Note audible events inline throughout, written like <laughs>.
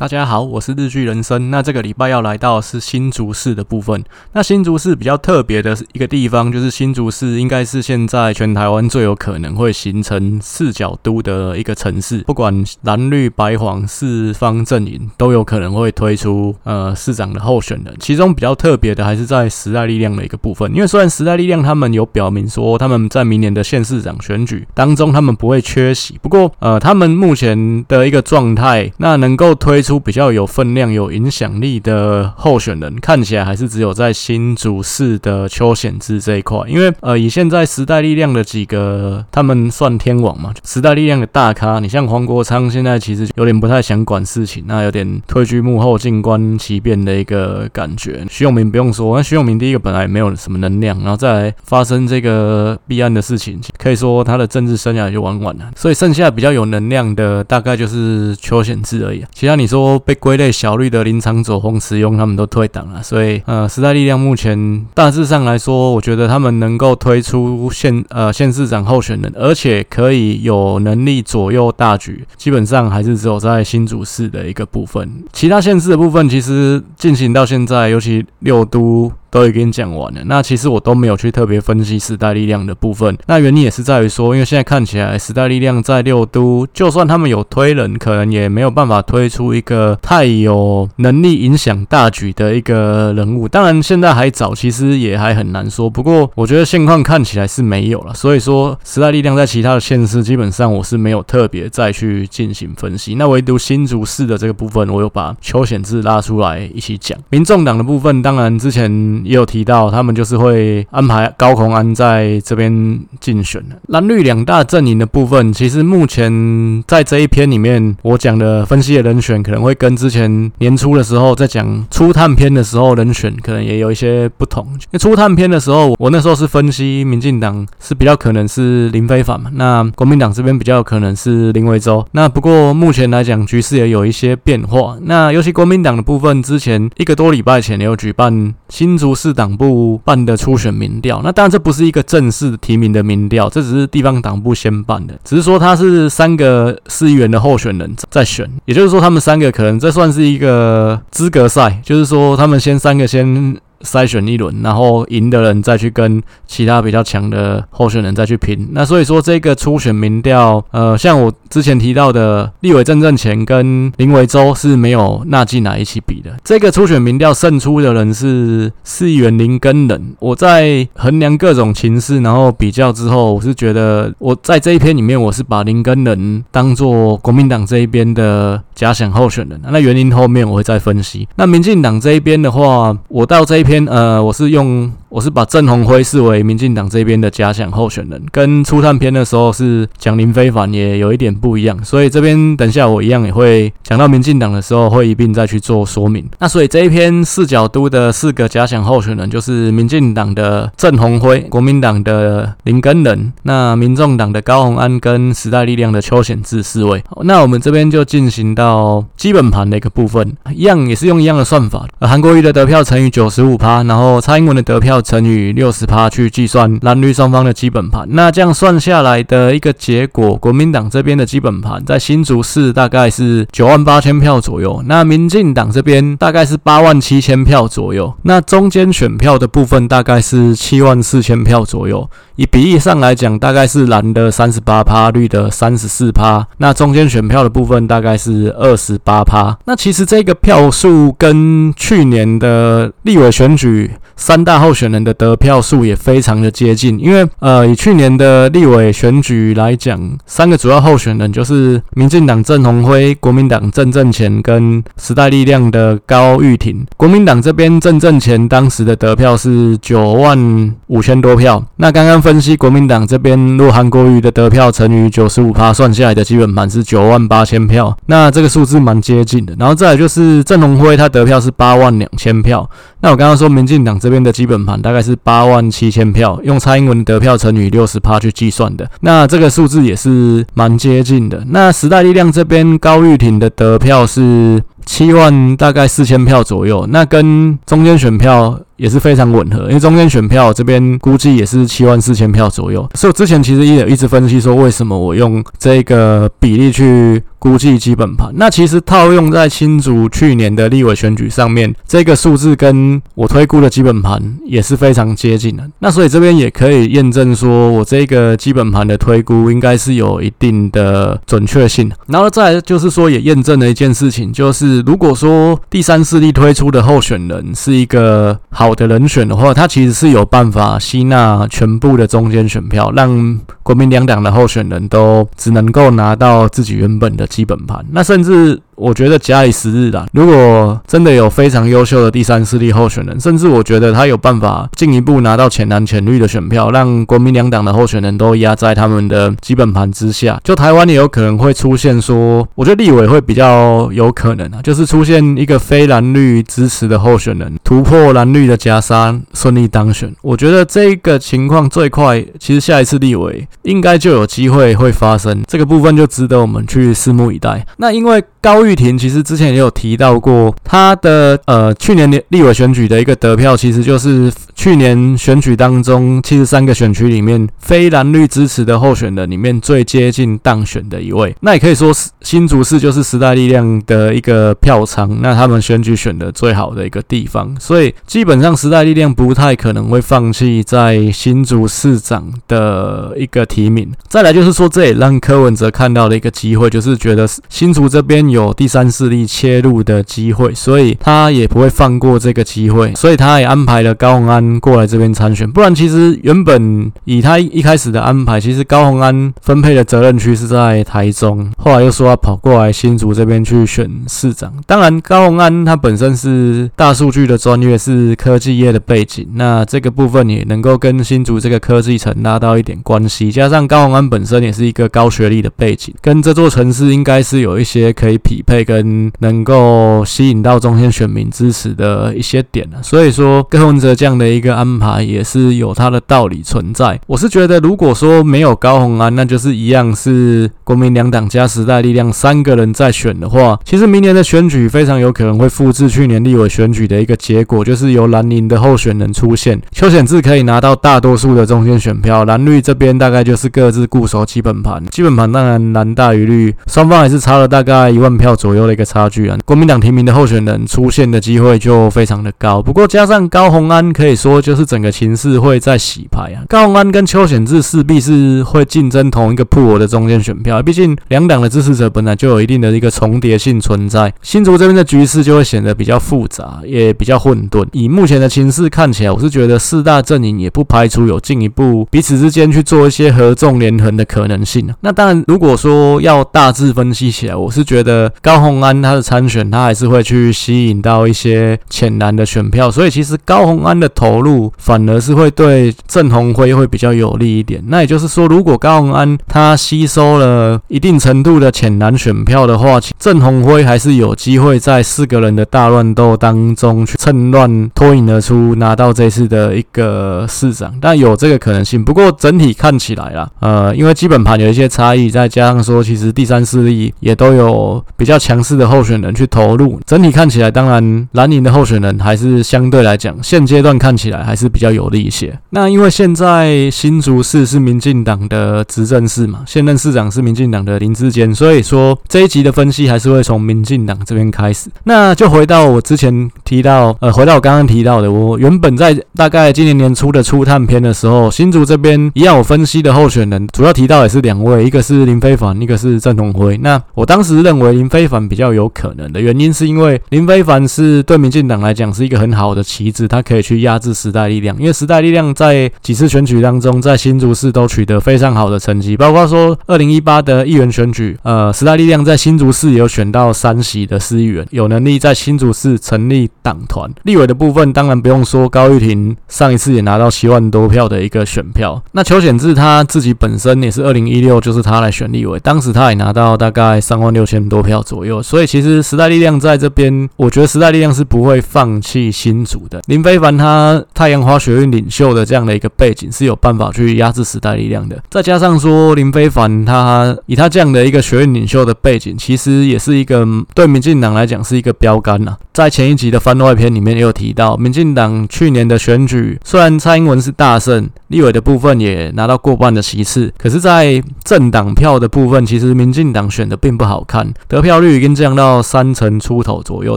大家好，我是日剧人生。那这个礼拜要来到是新竹市的部分。那新竹市比较特别的一个地方，就是新竹市应该是现在全台湾最有可能会形成四角都的一个城市。不管蓝绿白黄四方阵营都有可能会推出呃市长的候选人。其中比较特别的还是在时代力量的一个部分，因为虽然时代力量他们有表明说他们在明年的县市长选举当中他们不会缺席，不过呃他们目前的一个状态，那能够推出。出比较有分量、有影响力的候选人，看起来还是只有在新竹市的邱显志这一块。因为呃，以现在时代力量的几个，他们算天王嘛，时代力量的大咖，你像黄国昌，现在其实有点不太想管事情，那有点退居幕后、静观其变的一个感觉。徐永明不用说，那徐永明第一个本来也没有什么能量，然后再来发生这个弊案的事情，可以说他的政治生涯就玩完了。所以剩下比较有能量的，大概就是邱显志而已。其他你说。被归类小绿的林场佐、洪慈庸他们都退党了，所以呃，时代力量目前大致上来说，我觉得他们能够推出县呃县市长候选人，而且可以有能力左右大局，基本上还是只有在新竹市的一个部分，其他县市的部分其实进行到现在，尤其六都。都已经讲完了，那其实我都没有去特别分析时代力量的部分。那原因也是在于说，因为现在看起来时代力量在六都，就算他们有推人，可能也没有办法推出一个太有能力影响大局的一个人物。当然现在还早，其实也还很难说。不过我觉得现况看起来是没有了，所以说时代力量在其他的县市，基本上我是没有特别再去进行分析。那唯独新竹市的这个部分，我有把邱显志拉出来一起讲。民众党的部分，当然之前。也有提到，他们就是会安排高虹安在这边竞选的。蓝绿两大阵营的部分，其实目前在这一篇里面，我讲的分析的人选可能会跟之前年初的时候在讲初探篇的时候人选可能也有一些不同。因为初探篇的时候，我那时候是分析民进党是比较可能是林飞凡嘛，那国民党这边比较可能是林维洲。那不过目前来讲，局势也有一些变化。那尤其国民党的部分，之前一个多礼拜前也有举办新竹。不是党部办的初选民调，那当然这不是一个正式提名的民调，这只是地方党部先办的，只是说他是三个市议员的候选人在选，也就是说他们三个可能这算是一个资格赛，就是说他们先三个先。筛选一轮，然后赢的人再去跟其他比较强的候选人再去拼。那所以说这个初选民调，呃，像我之前提到的立委郑正前跟林维洲是没有纳进来一起比的。这个初选民调胜出的人是市议员林根仁。我在衡量各种情势，然后比较之后，我是觉得我在这一篇里面，我是把林根仁当做国民党这一边的假想候选人。那原因后面我会再分析。那民进党这一边的话，我到这一篇。呃，我是用我是把郑鸿辉视为民进党这边的假想候选人，跟初探篇的时候是讲林非凡也有一点不一样，所以这边等下我一样也会讲到民进党的时候会一并再去做说明。那所以这一篇四角都的四个假想候选人就是民进党的郑鸿辉、国民党的林根仁、那民众党的高虹安跟时代力量的邱显智四位。那我们这边就进行到基本盘的一个部分，一样也是用一样的算法，韩国瑜的得票乘以九十五。趴，然后蔡英文的得票乘以六十趴去计算蓝绿双方的基本盘，那这样算下来的一个结果，国民党这边的基本盘在新竹市大概是九万八千票左右，那民进党这边大概是八万七千票左右，那中间选票的部分大概是七万四千票左右。以比例上来讲，大概是蓝的三十八趴，绿的三十四趴。那中间选票的部分大概是二十八趴。那其实这个票数跟去年的立委选举三大候选人的得票数也非常的接近。因为呃，以去年的立委选举来讲，三个主要候选人就是民进党郑鸿辉、国民党郑正前跟时代力量的高玉婷。国民党这边郑正前当时的得票是九万五千多票。那刚刚分。析国民党这边，若韩国瑜的得票乘以九十五趴，算下来的基本盘是九万八千票，那这个数字蛮接近的。然后再来就是郑鸿辉，他得票是八万两千票。那我刚刚说民进党这边的基本盘大概是八万七千票，用蔡英文得票乘以六十趴去计算的，那这个数字也是蛮接近的。那时代力量这边高玉婷的得票是七万大概四千票左右，那跟中间选票。也是非常吻合，因为中间选票这边估计也是七万四千票左右，所以我之前其实也有一直分析说，为什么我用这个比例去。估计基本盘，那其实套用在新竹去年的立委选举上面，这个数字跟我推估的基本盘也是非常接近的。那所以这边也可以验证说，我这个基本盘的推估应该是有一定的准确性。然后再就是说，也验证了一件事情，就是如果说第三势力推出的候选人是一个好我的人选的话，他其实是有办法吸纳全部的中间选票，让国民两党的候选人都只能够拿到自己原本的。基本盘，那甚至。我觉得假以时日啦，如果真的有非常优秀的第三势力候选人，甚至我觉得他有办法进一步拿到浅蓝浅绿的选票，让国民两党的候选人都压在他们的基本盘之下，就台湾也有可能会出现说，我觉得立委会比较有可能啊，就是出现一个非蓝绿支持的候选人突破蓝绿的夹杀，顺利当选。我觉得这个情况最快，其实下一次立委应该就有机会会发生，这个部分就值得我们去拭目以待。那因为高玉玉婷其实之前也有提到过，他的呃去年立委选举的一个得票，其实就是去年选举当中七十三个选区里面非蓝绿支持的候选人里面最接近当选的一位。那也可以说新竹市就是时代力量的一个票仓，那他们选举选的最好的一个地方，所以基本上时代力量不太可能会放弃在新竹市长的一个提名。再来就是说，这也让柯文哲看到了一个机会，就是觉得新竹这边。有第三势力切入的机会，所以他也不会放过这个机会，所以他也安排了高宏安过来这边参选。不然，其实原本以他一开始的安排，其实高宏安分配的责任区是在台中，后来又说要跑过来新竹这边去选市长。当然，高宏安他本身是大数据的专业，是科技业的背景，那这个部分也能够跟新竹这个科技城拉到一点关系。加上高宏安本身也是一个高学历的背景，跟这座城市应该是有一些可以。匹配跟能够吸引到中间选民支持的一些点，所以说柯文哲这样的一个安排也是有它的道理存在。我是觉得，如果说没有高虹安，那就是一样是国民两党加时代力量三个人在选的话，其实明年的选举非常有可能会复制去年立委选举的一个结果，就是由蓝营的候选人出现，邱显智可以拿到大多数的中间选票，蓝绿这边大概就是各自固守基本盘，基本盘当然蓝大于绿，双方还是差了大概一万票左右的一个差距啊，国民党提名的候选人出现的机会就非常的高。不过加上高虹安，可以说就是整个情势会在洗牌啊。高虹安跟邱显志势必是会竞争同一个铺额的中间选票，毕竟两党的支持者本来就有一定的一个重叠性存在。新竹这边的局势就会显得比较复杂，也比较混沌。以目前的情势看起来，我是觉得四大阵营也不排除有进一步彼此之间去做一些合纵连横的可能性啊。那当然，如果说要大致分析起来，我是觉得高。高虹安他的参选，他还是会去吸引到一些浅蓝的选票，所以其实高虹安的投入反而是会对郑鸿辉会比较有利一点。那也就是说，如果高虹安他吸收了一定程度的浅蓝选票的话，郑鸿辉还是有机会在四个人的大乱斗当中去趁乱脱颖而出，拿到这次的一个市长。但有这个可能性。不过整体看起来啦，呃，因为基本盘有一些差异，再加上说，其实第三势力也都有比较比较。强势的候选人去投入，整体看起来，当然蓝营的候选人还是相对来讲，现阶段看起来还是比较有利一些。那因为现在新竹市是民进党的执政市嘛，现任市长是民进党的林智坚，所以说这一集的分析还是会从民进党这边开始。那就回到我之前提到，呃，回到我刚刚提到的，我原本在大概今年年初的初探篇的时候，新竹这边一样我分析的候选人，主要提到也是两位，一个是林飞凡，一个是郑同辉。那我当时认为林非凡。比较有可能的原因，是因为林非凡是对民进党来讲是一个很好的棋子，他可以去压制时代力量。因为时代力量在几次选举当中，在新竹市都取得非常好的成绩，包括说二零一八的议员选举，呃，时代力量在新竹市也有选到三席的市议员，有能力在新竹市成立党团。立委的部分当然不用说，高玉婷上一次也拿到七万多票的一个选票。那邱显志他自己本身也是二零一六就是他来选立委，当时他也拿到大概三万六千多票左右。所以其实时代力量在这边，我觉得时代力量是不会放弃新竹的。林非凡他太阳花学院领袖的这样的一个背景是有办法去压制时代力量的。再加上说林非凡他以他这样的一个学院领袖的背景，其实也是一个对民进党来讲是一个标杆呐。在前一集的番外篇里面也有提到，民进党去年的选举虽然蔡英文是大胜，立委的部分也拿到过半的席次，可是，在政党票的部分，其实民进党选的并不好看，得票率已经降到三成出头左右，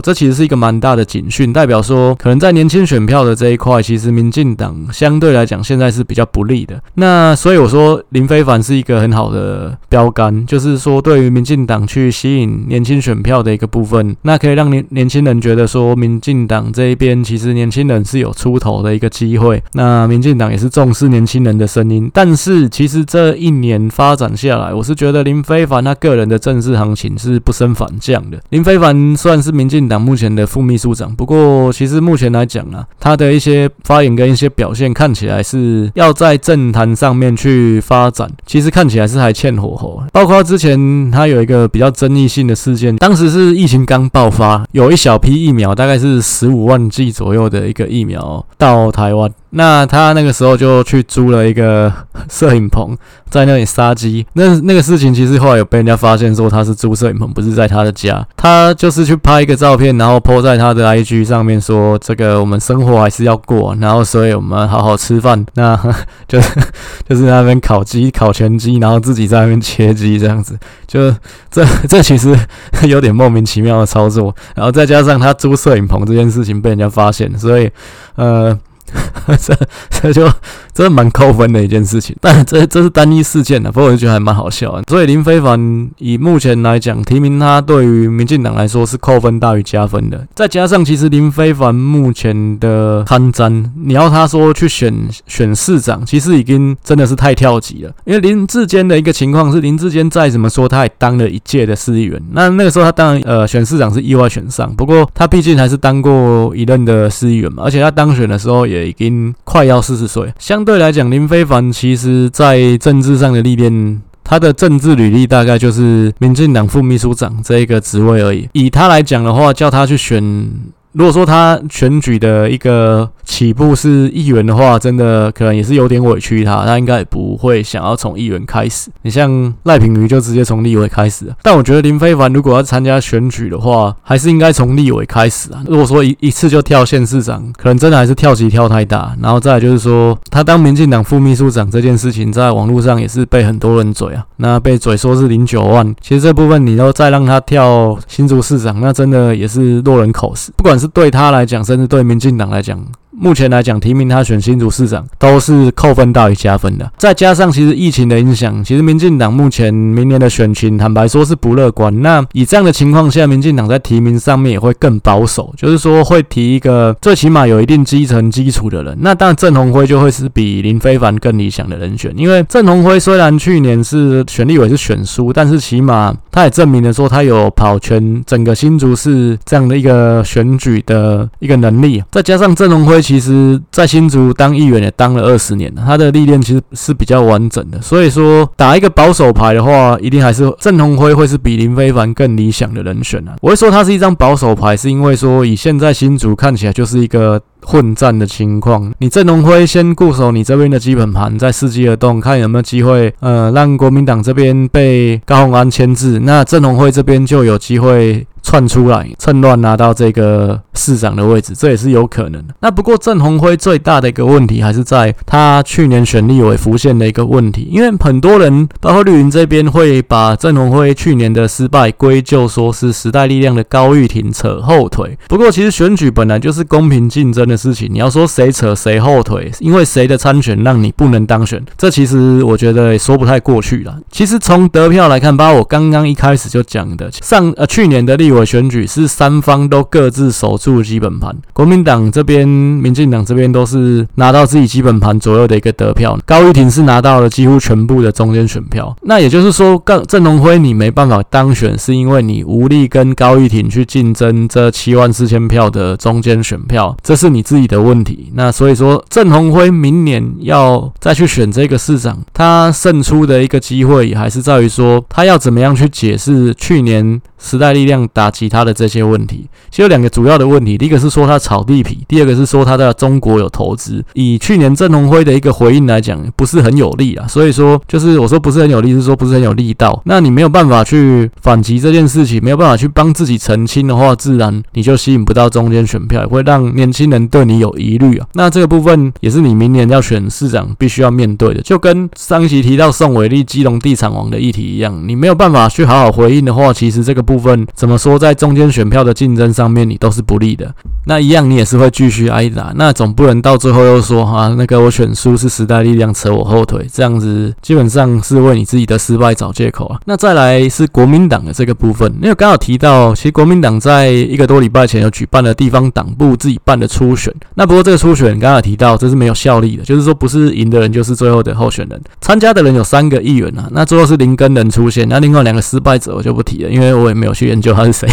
这其实是一个蛮大的警讯，代表说可能在年轻选票的这一块，其实民进党相对来讲现在是比较不利的。那所以我说林非凡是一个很好的标杆，就是说对于民进党去吸引年轻选票的一个部分，那可以让年年轻人觉得说，民进党这一边其实年轻人是有出头的一个机会。那民进党也是重视是年轻人的声音，但是其实这一年发展下来，我是觉得林非凡他个人的政治行情是不升反降的。林非凡算是民进党目前的副秘书长，不过其实目前来讲啊，他的一些发言跟一些表现看起来是要在政坛上面去发展，其实看起来是还欠火候。包括之前他有一个比较争议性的事件，当时是疫情刚爆发，有一小批疫苗，大概是十五万剂左右的一个疫苗到台湾。那他那个时候就去租了一个 <laughs> 摄影棚，在那里杀鸡。那那个事情其实后来有被人家发现，说他是租摄影棚，不是在他的家。他就是去拍一个照片，然后 po 在他的 IG 上面，说这个我们生活还是要过，然后所以我们好好吃饭。那 <laughs> 就是就是那边烤鸡、烤全鸡，然后自己在那边切鸡这样子。就这这其实 <laughs> 有点莫名其妙的操作。然后再加上他租摄影棚这件事情被人家发现，所以呃。<laughs> 这这就真的蛮扣分的一件事情，但这这是单一事件的，不过我就觉得还蛮好笑的。所以林非凡以目前来讲，提名他对于民进党来说是扣分大于加分的。再加上其实林非凡目前的参战，你要他说去选选市长，其实已经真的是太跳级了。因为林志坚的一个情况是，林志坚再怎么说他也当了一届的市议员，那那个时候他当然呃选市长是意外选上，不过他毕竟还是当过一任的市议员嘛，而且他当选的时候也。也已经快要四十岁，相对来讲，林非凡其实在政治上的历练，他的政治履历大概就是民进党副秘书长这一个职位而已。以他来讲的话，叫他去选，如果说他选举的一个。起步是议员的话，真的可能也是有点委屈他，他应该也不会想要从议员开始。你像赖品妤就直接从立委开始，但我觉得林非凡如果要参加选举的话，还是应该从立委开始啊。如果说一一次就跳县市长，可能真的还是跳级跳太大。然后再就是说，他当民进党副秘书长这件事情，在网络上也是被很多人嘴啊，那被嘴说是零九万，其实这部分你都再让他跳新竹市长，那真的也是落人口实。不管是对他来讲，甚至对民进党来讲。目前来讲，提名他选新竹市长都是扣分大于加分的。再加上其实疫情的影响，其实民进党目前明年的选情，坦白说是不乐观。那以这样的情况下，民进党在提名上面也会更保守，就是说会提一个最起码有一定基层基础的人。那当然郑鸿辉就会是比林非凡更理想的人选，因为郑鸿辉虽然去年是选立委是选输，但是起码他也证明了说他有跑全整个新竹市这样的一个选举的一个能力。再加上郑鸿辉。其实，在新竹当议员也当了二十年了，他的历练其实是比较完整的。所以说，打一个保守牌的话，一定还是郑鸿辉会是比林非凡更理想的人选啊。我会说他是一张保守牌，是因为说以现在新竹看起来就是一个混战的情况。你郑鸿辉先固守你这边的基本盘，再伺机而动，看有没有机会，呃，让国民党这边被高虹安牵制，那郑鸿辉这边就有机会。窜出来，趁乱拿到这个市长的位置，这也是有可能的。那不过郑鸿辉最大的一个问题还是在他去年选立委浮现的一个问题，因为很多人包括绿营这边会把郑鸿辉去年的失败归咎说是时代力量的高玉婷扯后腿。不过其实选举本来就是公平竞争的事情，你要说谁扯谁后腿，因为谁的参选让你不能当选，这其实我觉得也说不太过去了。其实从得票来看，包括我刚刚一开始就讲的，上呃去年的立委。选举是三方都各自守住基本盘，国民党这边、民进党这边都是拿到自己基本盘左右的一个得票，高玉婷是拿到了几乎全部的中间选票。那也就是说，郑龙辉你没办法当选，是因为你无力跟高玉婷去竞争这七万四千票的中间选票，这是你自己的问题。那所以说，郑鸿辉明年要再去选这个市长，他胜出的一个机会还是在于说，他要怎么样去解释去年。时代力量打击他的这些问题，其实有两个主要的问题，第一个是说他炒地皮，第二个是说他在中国有投资。以去年郑鸿辉的一个回应来讲，不是很有力啊，所以说就是我说不是很有力，是说不是很有力道。那你没有办法去反击这件事情，没有办法去帮自己澄清的话，自然你就吸引不到中间选票，也会让年轻人对你有疑虑啊。那这个部分也是你明年要选市长必须要面对的，就跟上一集提到宋伟立基隆地产王的议题一样，你没有办法去好好回应的话，其实这个部分怎么说，在中间选票的竞争上面，你都是不利的。那一样，你也是会继续挨打。那总不能到最后又说哈，那个我选输是时代力量扯我后腿，这样子基本上是为你自己的失败找借口啊。那再来是国民党的这个部分，因为刚好提到，其实国民党在一个多礼拜前有举办了地方党部自己办的初选。那不过这个初选刚刚提到，这是没有效力的，就是说不是赢的人就是最后的候选人。参加的人有三个议员啊，那最后是林根仁出现，那另外两个失败者我就不提了，因为我没有去研究他是谁。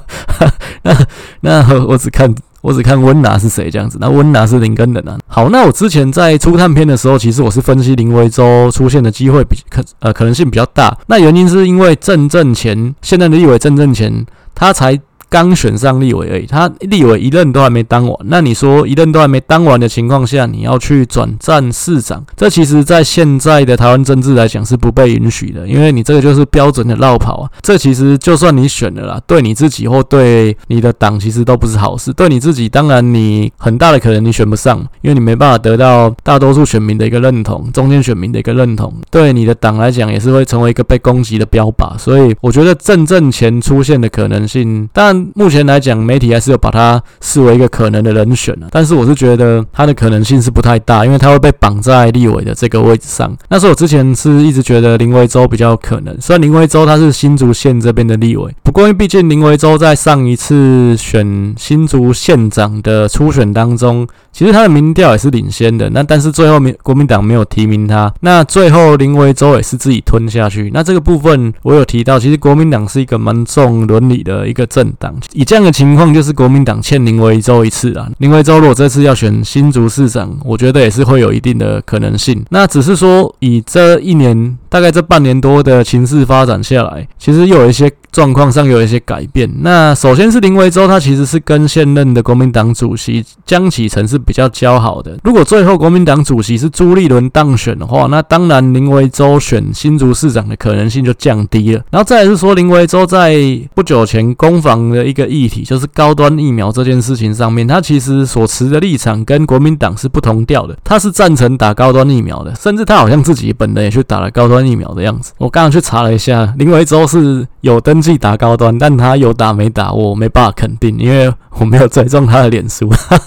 <laughs> 那那我只看我只看温拿是谁这样子，那温拿是林根的呢。好，那我之前在初探片的时候，其实我是分析林维洲出现的机会比可呃可能性比较大。那原因是因为郑正前现在的立委郑正前他才。刚选上立委而已，他立委一任都还没当完。那你说一任都还没当完的情况下，你要去转战市长，这其实在现在的台湾政治来讲是不被允许的，因为你这个就是标准的落跑啊。这其实就算你选了啦，对你自己或对你的党其实都不是好事。对你自己，当然你很大的可能你选不上，因为你没办法得到大多数选民的一个认同，中间选民的一个认同。对你的党来讲，也是会成为一个被攻击的标靶。所以我觉得郑正前出现的可能性，但目前来讲，媒体还是有把他视为一个可能的人选啊，但是我是觉得他的可能性是不太大，因为他会被绑在立委的这个位置上。那是我之前是一直觉得林维洲比较可能，虽然林维洲他是新竹县这边的立委，不过因为毕竟林维洲在上一次选新竹县长的初选当中，其实他的民调也是领先的。那但是最后民国民党没有提名他，那最后林维洲也是自己吞下去。那这个部分我有提到，其实国民党是一个蛮重伦理的一个政党。以这样的情况，就是国民党欠林维洲一次啊。林维洲如果这次要选新竹市长，我觉得也是会有一定的可能性。那只是说，以这一年，大概这半年多的情势发展下来，其实又有一些。状况上有一些改变。那首先是林维洲，他其实是跟现任的国民党主席江启臣是比较交好的。如果最后国民党主席是朱立伦当选的话，那当然林维洲选新竹市长的可能性就降低了。然后再来是说，林维洲在不久前攻防的一个议题，就是高端疫苗这件事情上面，他其实所持的立场跟国民党是不同调的。他是赞成打高端疫苗的，甚至他好像自己本人也去打了高端疫苗的样子。我刚刚去查了一下，林维洲是有登。记打高端，但他有打没打，我没办法肯定，因为我没有追踪他的脸书。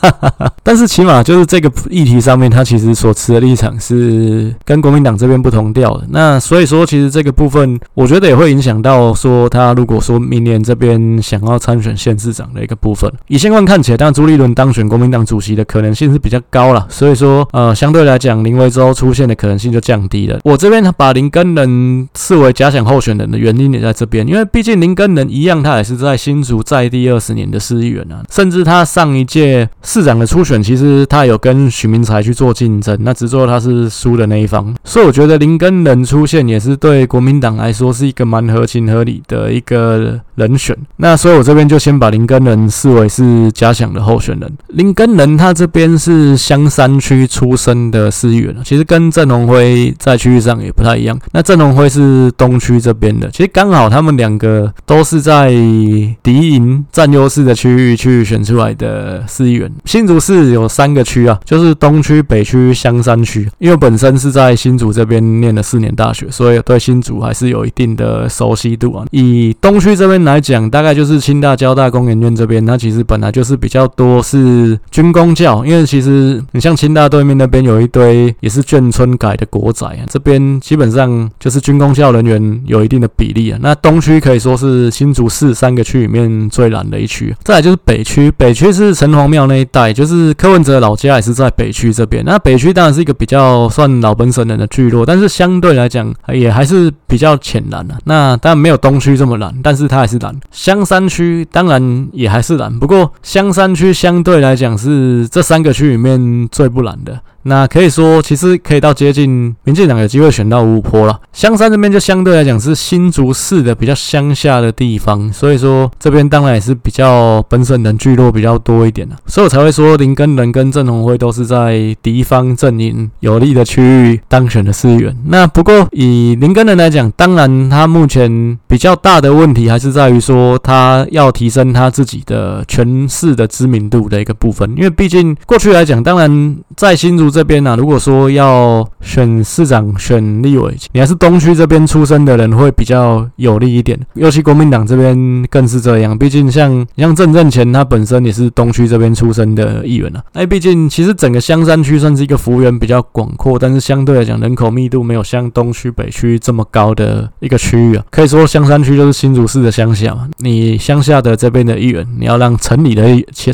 <laughs> 但是起码就是这个议题上面，他其实所持的立场是跟国民党这边不同调的。那所以说，其实这个部分，我觉得也会影响到说他如果说明年这边想要参选县市长的一个部分。以现况看起来，当然朱立伦当选国民党主席的可能性是比较高了。所以说，呃，相对来讲，林维洲出现的可能性就降低了。我这边把林根仁视为假想候选人的原因也在这边，因为毕竟。林根仁一样，他也是在新竹在地二十年的市议员啊，甚至他上一届市长的初选，其实他有跟许明才去做竞争，那只做他是输的那一方，所以我觉得林根仁出现也是对国民党来说是一个蛮合情合理的一个人选。那所以我这边就先把林根仁视为是假想的候选人。林根仁他这边是香山区出生的市议员，其实跟郑鸿辉在区域上也不太一样。那郑鸿辉是东区这边的，其实刚好他们两个。都是在敌营占优势的区域去选出来的市议员。新竹市有三个区啊，就是东区、北区、香山区。因为本身是在新竹这边念了四年大学，所以对新竹还是有一定的熟悉度啊。以东区这边来讲，大概就是清大、交大、工研院这边，那其实本来就是比较多是军工教。因为其实你像清大对面那边有一堆也是眷村改的国宅啊，这边基本上就是军工教人员有一定的比例啊。那东区可以说。是新竹市三个区里面最蓝的一区，再来就是北区，北区是城隍庙那一带，就是柯文哲老家也是在北区这边。那北区当然是一个比较算老本省人的聚落，但是相对来讲也还是比较浅蓝的。那当然没有东区这么蓝，但是它还是蓝。香山区当然也还是蓝，不过香山区相对来讲是这三个区里面最不蓝的。那可以说其实可以到接近民进党有机会选到五五波了。香山这边就相对来讲是新竹市的比较乡下的地方，所以说这边当然也是比较本省人聚落比较多一点的，所以我才会说林根仁跟郑红辉都是在敌方阵营有利的区域当选的市议员。那不过以林根仁来讲，当然他目前比较大的问题还是在于说他要提升他自己的全市的知名度的一个部分，因为毕竟过去来讲，当然在新竹这边呢、啊，如果说要选市长、选立委，你还是东区这边出身的人会比较有利一点，尤其国民党这边更是这样。毕竟像像郑正前，他本身也是东区这边出身的议员啊。哎，毕竟其实整个香山区算是一个幅员比较广阔，但是相对来讲人口密度没有像东区、北区这么高的一个区域啊。可以说香山区就是新竹市的乡下嘛。你乡下的这边的议员，你要让城里的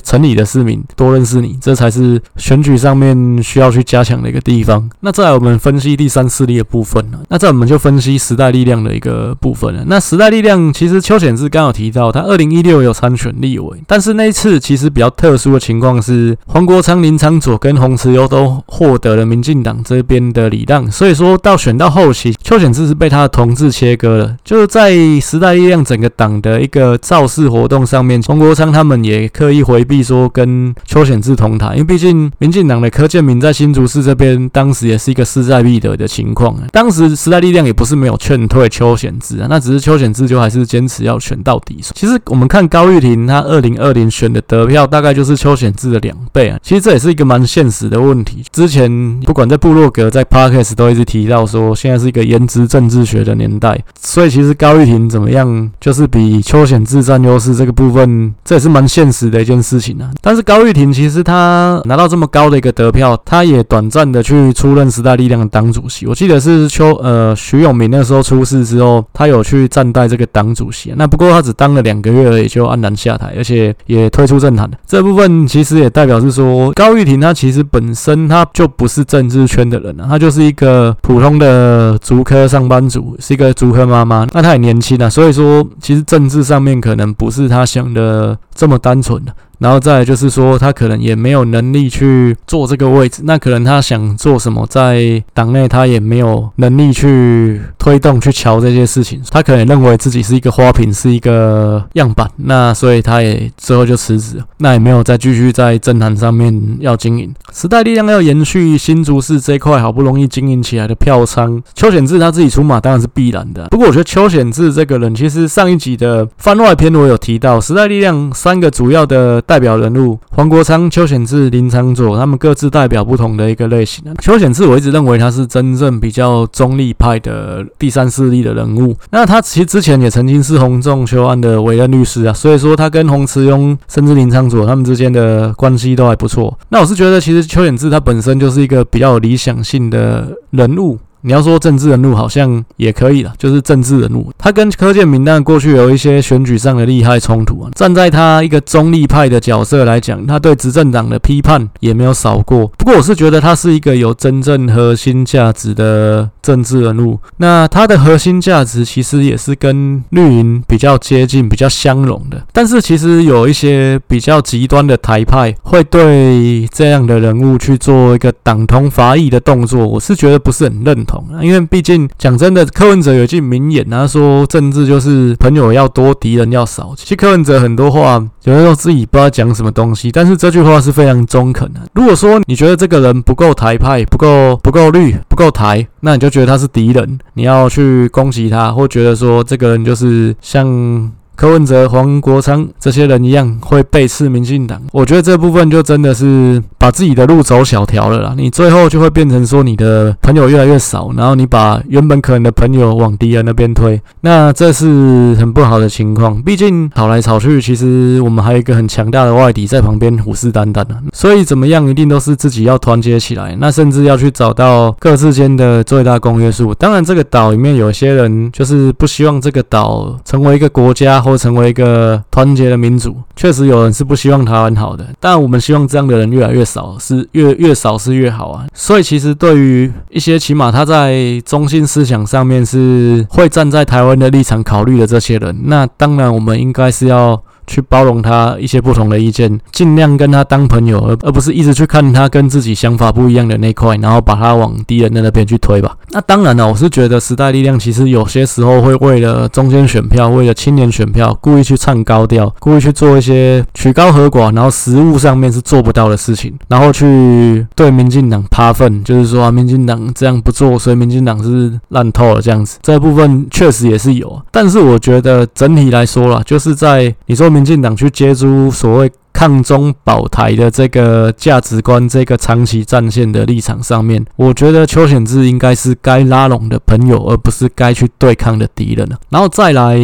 城里的市民多认识你，这才是选举上面需要去加强的一个地方。那再来我们分析第三势力的部分呢？那再我们就分析时代力量的一个部分了。那时代力量其实邱显志刚有提到，他二零一六有参选立委，但是那一次其实比较特殊的情况是黄国昌、林昶佐跟洪慈优都获得了民进党这边的礼让，所以说到选到后期，邱显志是被他的同志切割了。就是在时代力量整个党的一个造势活动上面，黄国昌他们也刻意回避说跟邱显志同台，因为毕竟民进党的柯建铭在新竹市这边当时也是一个势在必得的情况。当时时代力量也不是没有劝退邱显志啊，那只是邱显志就还是坚持要选到底。其实我们看高玉婷，她二零二零选的得票大概就是邱显志的两倍啊。其实这也是一个蛮现实的问题。之前不管在部落格、在 Parkes 都一直提到说，现在是一个颜值政治学的年代，所以其实高玉婷怎么样，就是比邱显志占优势这个部分，这也是蛮现实的一件事情啊。但是高玉婷其实她拿到这么高的一个得票，她也短暂的去出任时代力量的党主席。我记得是邱呃徐永明那时候出事之后，他有去暂代这个党主席。那不过他只当了两个月而已，就黯然下台，而且也退出政坛。这部分其实也代表是说，高玉婷她其实本身她就不是政治圈的人啊，她就是一个普通的竹科上班族，是一个竹科妈妈。那她也年轻啊，所以说其实政治上面可能不是她想的这么单纯的。然后再就是说，他可能也没有能力去做这个位置，那可能他想做什么，在党内他也没有能力去推动、去瞧这些事情。他可能认为自己是一个花瓶，是一个样板，那所以他也之后就辞职，那也没有再继续在政坛上面要经营。时代力量要延续新竹市这一块好不容易经营起来的票仓，邱显智他自己出马当然是必然的。不过我觉得邱显智这个人，其实上一集的番外篇我有提到，时代力量三个主要的。代表人物黄国昌、邱显志、林昌佐，他们各自代表不同的一个类型。邱显志我一直认为他是真正比较中立派的第三势力的人物。那他其实之前也曾经是洪仲丘案的委任律师啊，所以说他跟洪慈庸甚至林昌佐他们之间的关系都还不错。那我是觉得，其实邱显志他本身就是一个比较有理想性的人物。你要说政治人物好像也可以了，就是政治人物，他跟柯建铭那过去有一些选举上的利害冲突啊。站在他一个中立派的角色来讲，他对执政党的批判也没有少过。不过我是觉得他是一个有真正核心价值的政治人物。那他的核心价值其实也是跟绿营比较接近、比较相容的。但是其实有一些比较极端的台派会对这样的人物去做一个党同伐异的动作，我是觉得不是很认同。因为毕竟讲真的，柯文哲有句名言，他说政治就是朋友要多，敌人要少。其实柯文哲很多话，有的时候自己不知道讲什么东西，但是这句话是非常中肯的。如果说你觉得这个人不够台派，不够不够绿，不够台，那你就觉得他是敌人，你要去攻击他，或觉得说这个人就是像。柯文哲、黄国昌这些人一样会背刺民进党，我觉得这部分就真的是把自己的路走小条了啦。你最后就会变成说你的朋友越来越少，然后你把原本可能的朋友往敌人那边推，那这是很不好的情况。毕竟吵来吵去，其实我们还有一个很强大的外敌在旁边虎视眈眈的，所以怎么样一定都是自己要团结起来，那甚至要去找到各自间的最大公约数。当然，这个岛里面有些人就是不希望这个岛成为一个国家。或成为一个团结的民主，确实有人是不希望台湾好的，但我们希望这样的人越来越少，是越越少是越好啊。所以其实对于一些起码他在中心思想上面是会站在台湾的立场考虑的这些人，那当然我们应该是要去包容他一些不同的意见，尽量跟他当朋友，而而不是一直去看他跟自己想法不一样的那块，然后把他往敌人的那边去推吧。那当然了，我是觉得时代力量其实有些时候会为了中间选票，为了青年选票，故意去唱高调，故意去做一些曲高和寡，然后实务上面是做不到的事情，然后去对民进党趴粪，就是说，民进党这样不做，所以民进党是烂透了这样子。这部分确实也是有，但是我觉得整体来说啦，就是在你说民进党去接触所谓抗中保台的这个价值观、这个长期战线的立场上面，我觉得邱显智应该是该拉拢的朋友，而不是该去对抗的敌人。然后再来，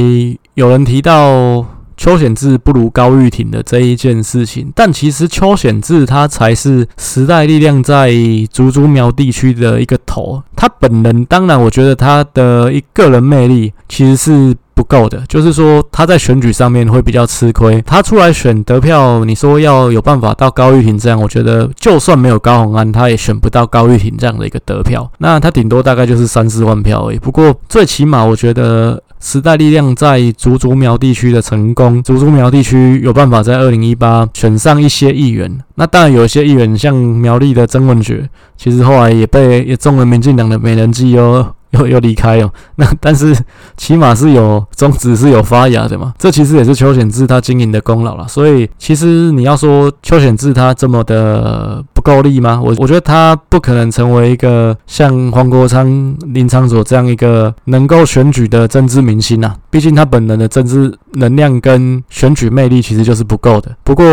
有人提到。邱显智不如高玉婷的这一件事情，但其实邱显智他才是时代力量在竹竹苗地区的一个头。他本人当然，我觉得他的一个人魅力其实是不够的，就是说他在选举上面会比较吃亏。他出来选得票，你说要有办法到高玉婷这样，我觉得就算没有高虹安，他也选不到高玉婷这样的一个得票。那他顶多大概就是三四万票而已。不过最起码我觉得。时代力量在竹竹苗地区的成功，竹竹苗地区有办法在二零一八选上一些议员。那当然有一些议员，像苗栗的曾文学，其实后来也被也中了民进党的美人计哦。<laughs> 又又离开哦，<laughs> 那但是起码是有种子是有发芽的嘛，这其实也是邱显志他经营的功劳了。所以其实你要说邱显志他这么的不够力吗？我我觉得他不可能成为一个像黄国昌、林昌佐这样一个能够选举的政治明星啊。毕竟他本人的政治能量跟选举魅力其实就是不够的。不过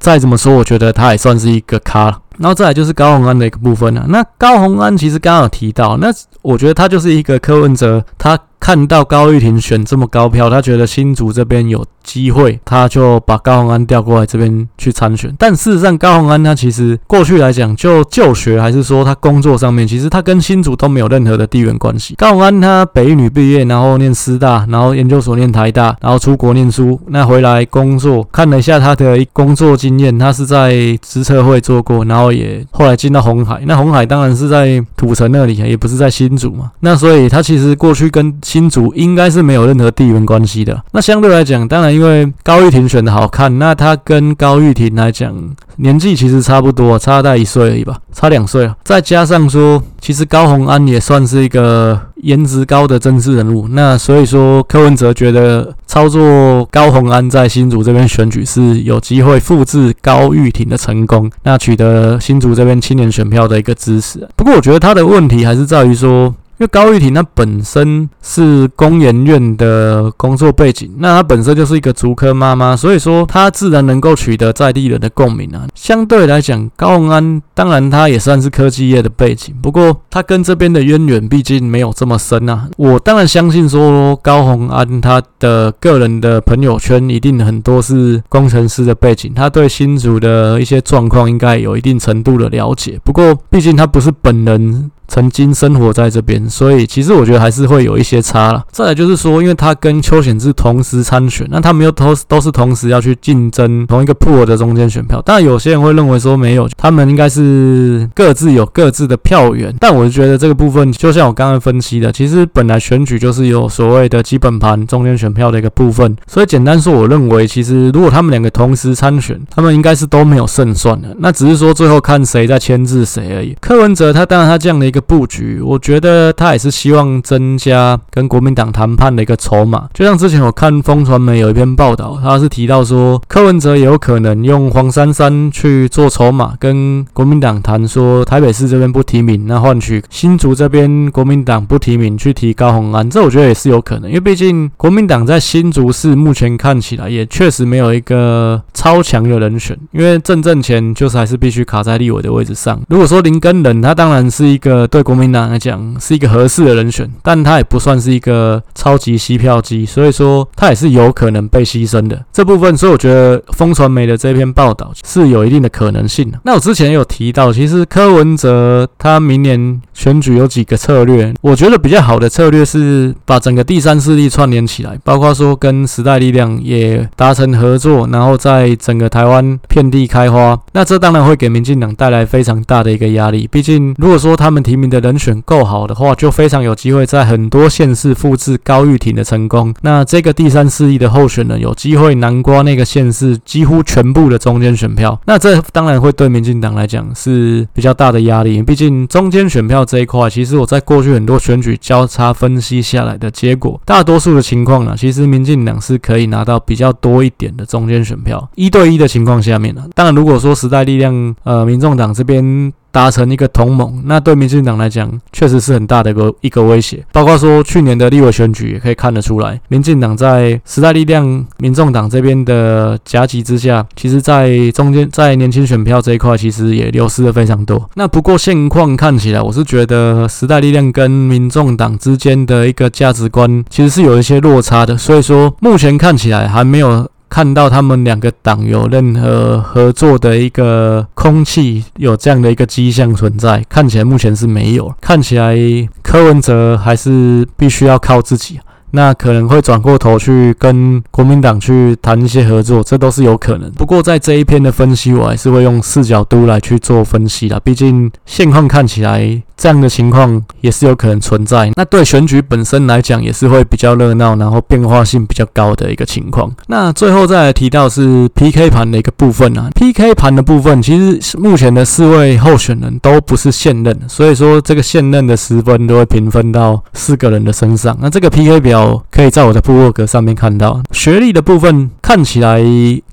再怎么说，我觉得他也算是一个咖了。然后再来就是高洪安的一个部分了。那高洪安其实刚刚有提到，那我觉得他就是一个柯文哲，他。看到高玉婷选这么高票，他觉得新竹这边有机会，他就把高虹安调过来这边去参选。但事实上，高虹安他其实过去来讲，就就学还是说他工作上面，其实他跟新竹都没有任何的地缘关系。高虹安他北女毕业，然后念师大，然后研究所念台大，然后出国念书，那回来工作，看了一下他的工作经验，他是在职测会做过，然后也后来进到红海。那红海当然是在土城那里，也不是在新竹嘛。那所以他其实过去跟新竹应该是没有任何地缘关系的。那相对来讲，当然因为高玉婷选的好看，那他跟高玉婷来讲年纪其实差不多，差大一岁而已吧，差两岁啊。再加上说，其实高虹安也算是一个颜值高的政治人物。那所以说，柯文哲觉得操作高虹安在新竹这边选举是有机会复制高玉婷的成功，那取得新竹这边青年选票的一个支持。不过我觉得他的问题还是在于说。因为高玉婷她本身是工研院的工作背景，那她本身就是一个竹科妈妈，所以说她自然能够取得在地人的共鸣啊。相对来讲，高虹安当然他也算是科技业的背景，不过他跟这边的渊源毕竟没有这么深啊。我当然相信说高虹安他的个人的朋友圈一定很多是工程师的背景，他对新竹的一些状况应该有一定程度的了解。不过毕竟他不是本人。曾经生活在这边，所以其实我觉得还是会有一些差了。再来就是说，因为他跟邱显智同时参选，那他们又都都是同时要去竞争同一个铺的中间选票。当然，有些人会认为说没有，他们应该是各自有各自的票源。但我觉得这个部分，就像我刚刚分析的，其实本来选举就是有所谓的基本盘中间选票的一个部分。所以简单说，我认为其实如果他们两个同时参选，他们应该是都没有胜算的。那只是说最后看谁在牵制谁而已。柯文哲他当然他这样的一个。布局，我觉得他也是希望增加跟国民党谈判的一个筹码。就像之前我看风传媒有一篇报道，他是提到说柯文哲有可能用黄珊珊去做筹码，跟国民党谈说台北市这边不提名，那换取新竹这边国民党不提名去提高红安。这我觉得也是有可能，因为毕竟国民党在新竹市目前看起来也确实没有一个超强的人选，因为郑正前就是还是必须卡在立委的位置上。如果说林根仁，他当然是一个。对国民党来讲是一个合适的人选，但他也不算是一个超级吸票机，所以说他也是有可能被牺牲的这部分。所以我觉得风传媒的这篇报道是有一定的可能性的。那我之前有提到，其实柯文哲他明年选举有几个策略，我觉得比较好的策略是把整个第三势力串联起来，包括说跟时代力量也达成合作，然后在整个台湾遍地开花。那这当然会给民进党带来非常大的一个压力。毕竟，如果说他们提名的人选够好的话，就非常有机会在很多县市复制高玉婷的成功。那这个第三势力的候选人有机会南瓜那个县市几乎全部的中间选票。那这当然会对民进党来讲是比较大的压力。毕竟中间选票这一块，其实我在过去很多选举交叉分析下来的结果，大多数的情况呢，其实民进党是可以拿到比较多一点的中间选票。一对一的情况下面呢，当然如果说时代力量、呃，民众党这边。达成一个同盟，那对民进党来讲确实是很大的一个一个威胁。包括说去年的立委选举也可以看得出来，民进党在时代力量、民众党这边的夹击之下，其实在中间在年轻选票这一块，其实也流失了非常多。那不过现况看起来，我是觉得时代力量跟民众党之间的一个价值观其实是有一些落差的，所以说目前看起来还没有。看到他们两个党有任何合作的一个空气，有这样的一个迹象存在，看起来目前是没有。看起来柯文哲还是必须要靠自己。那可能会转过头去跟国民党去谈一些合作，这都是有可能。不过在这一篇的分析，我还是会用四角度来去做分析啦。毕竟现况看起来这样的情况也是有可能存在。那对选举本身来讲，也是会比较热闹，然后变化性比较高的一个情况。那最后再来提到是 PK 盘的一个部分啊，PK 盘的部分其实目前的四位候选人都不是现任，所以说这个现任的十分都会平分到四个人的身上。那这个 PK 表。可以在我的部落格上面看到学历的部分，看起来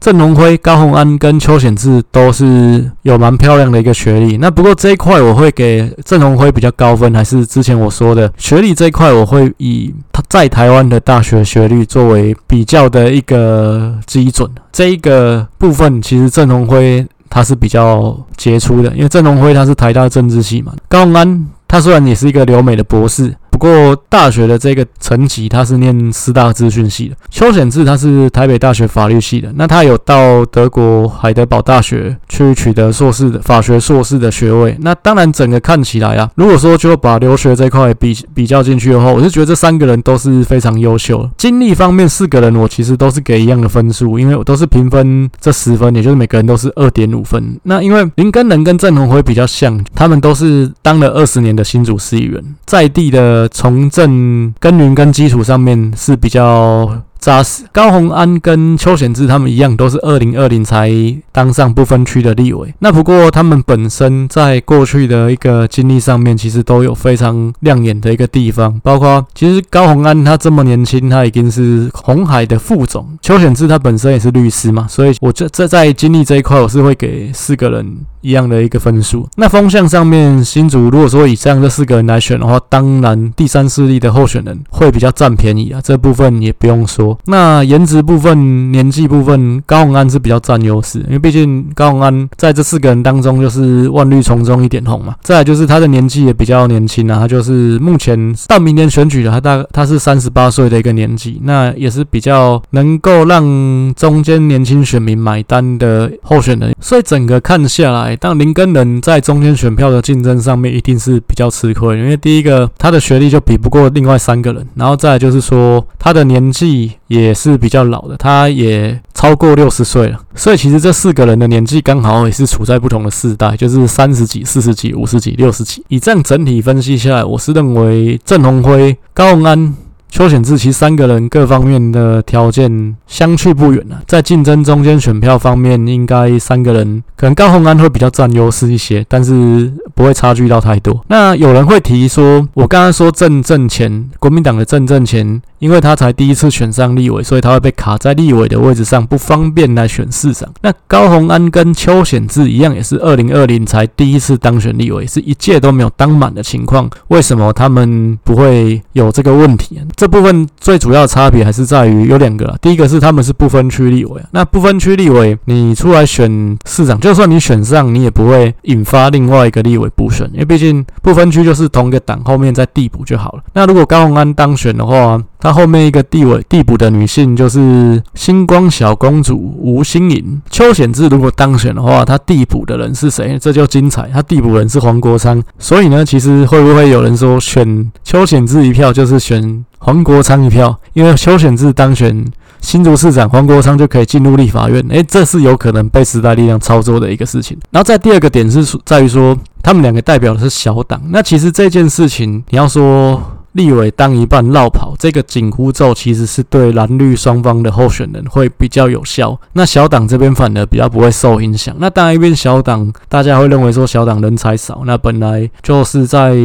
郑鸿辉、高虹安跟邱显志都是有蛮漂亮的一个学历。那不过这一块我会给郑鸿辉比较高分，还是之前我说的学历这一块，我会以他在台湾的大学学历作为比较的一个基准。这一个部分其实郑鸿辉他是比较杰出的，因为郑鸿辉他是台大政治系嘛，高虹安他虽然也是一个留美的博士。过大学的这个层级，他是念师大资讯系的。邱显志他是台北大学法律系的，那他有到德国海德堡大学去取得硕士的法学硕士的学位。那当然，整个看起来啊，如果说就把留学这块比比较进去的话，我是觉得这三个人都是非常优秀。经历方面，四个人我其实都是给一样的分数，因为我都是评分这十分，也就是每个人都是二点五分。那因为林根能跟郑鸿辉比较像，他们都是当了二十年的新竹市议员，在地的。从政耕耘跟基础上面是比较扎实。高虹安跟邱显志他们一样，都是二零二零才当上不分区的立委。那不过他们本身在过去的一个经历上面，其实都有非常亮眼的一个地方。包括其实高虹安他这么年轻，他已经是红海的副总。邱显志他本身也是律师嘛，所以我这这在经历这一块，我是会给四个人。一样的一个分数。那风向上面，新竹如果说以这样这四个人来选的话，当然第三势力的候选人会比较占便宜啊，这部分也不用说。那颜值部分、年纪部分，高虹安是比较占优势，因为毕竟高虹安在这四个人当中就是万绿丛中一点红嘛。再来就是他的年纪也比较年轻啊，他就是目前到明年选举的，他大他是三十八岁的一个年纪，那也是比较能够让中间年轻选民买单的候选人。所以整个看下来。但林耕仁在中间选票的竞争上面一定是比较吃亏，因为第一个他的学历就比不过另外三个人，然后再就是说他的年纪也是比较老的，他也超过六十岁了，所以其实这四个人的年纪刚好也是处在不同的世代，就是三十几、四十几、五十几、六十几。以这样整体分析下来，我是认为郑鸿辉、高安。邱显智其实三个人各方面的条件相去不远啊，在竞争中间选票方面，应该三个人可能高红安会比较占优势一些，但是不会差距到太多。那有人会提说，我刚刚说郑政前，国民党的郑政前。因为他才第一次选上立委，所以他会被卡在立委的位置上，不方便来选市长。那高虹安跟邱显志一样，也是二零二零才第一次当选立委，是一届都没有当满的情况。为什么他们不会有这个问题？这部分最主要的差别还是在于有两个。第一个是他们是不分区立委，那不分区立委你出来选市长，就算你选上，你也不会引发另外一个立委补选，因为毕竟不分区就是同一个党后面再递补就好了。那如果高虹安当选的话，他后面一个地位递补的女性就是星光小公主吴心颖。邱显智如果当选的话，他递补的人是谁？这就精彩。他递补人是黄国昌，所以呢，其实会不会有人说选邱显智一票就是选黄国昌一票？因为邱显智当选新竹市长，黄国昌就可以进入立法院。诶，这是有可能被时代力量操作的一个事情。然后在第二个点是在于说，他们两个代表的是小党。那其实这件事情，你要说。立委当一半落跑，这个紧箍咒其实是对蓝绿双方的候选人会比较有效。那小党这边反而比较不会受影响。那当然一边小党，大家会认为说小党人才少，那本来就是在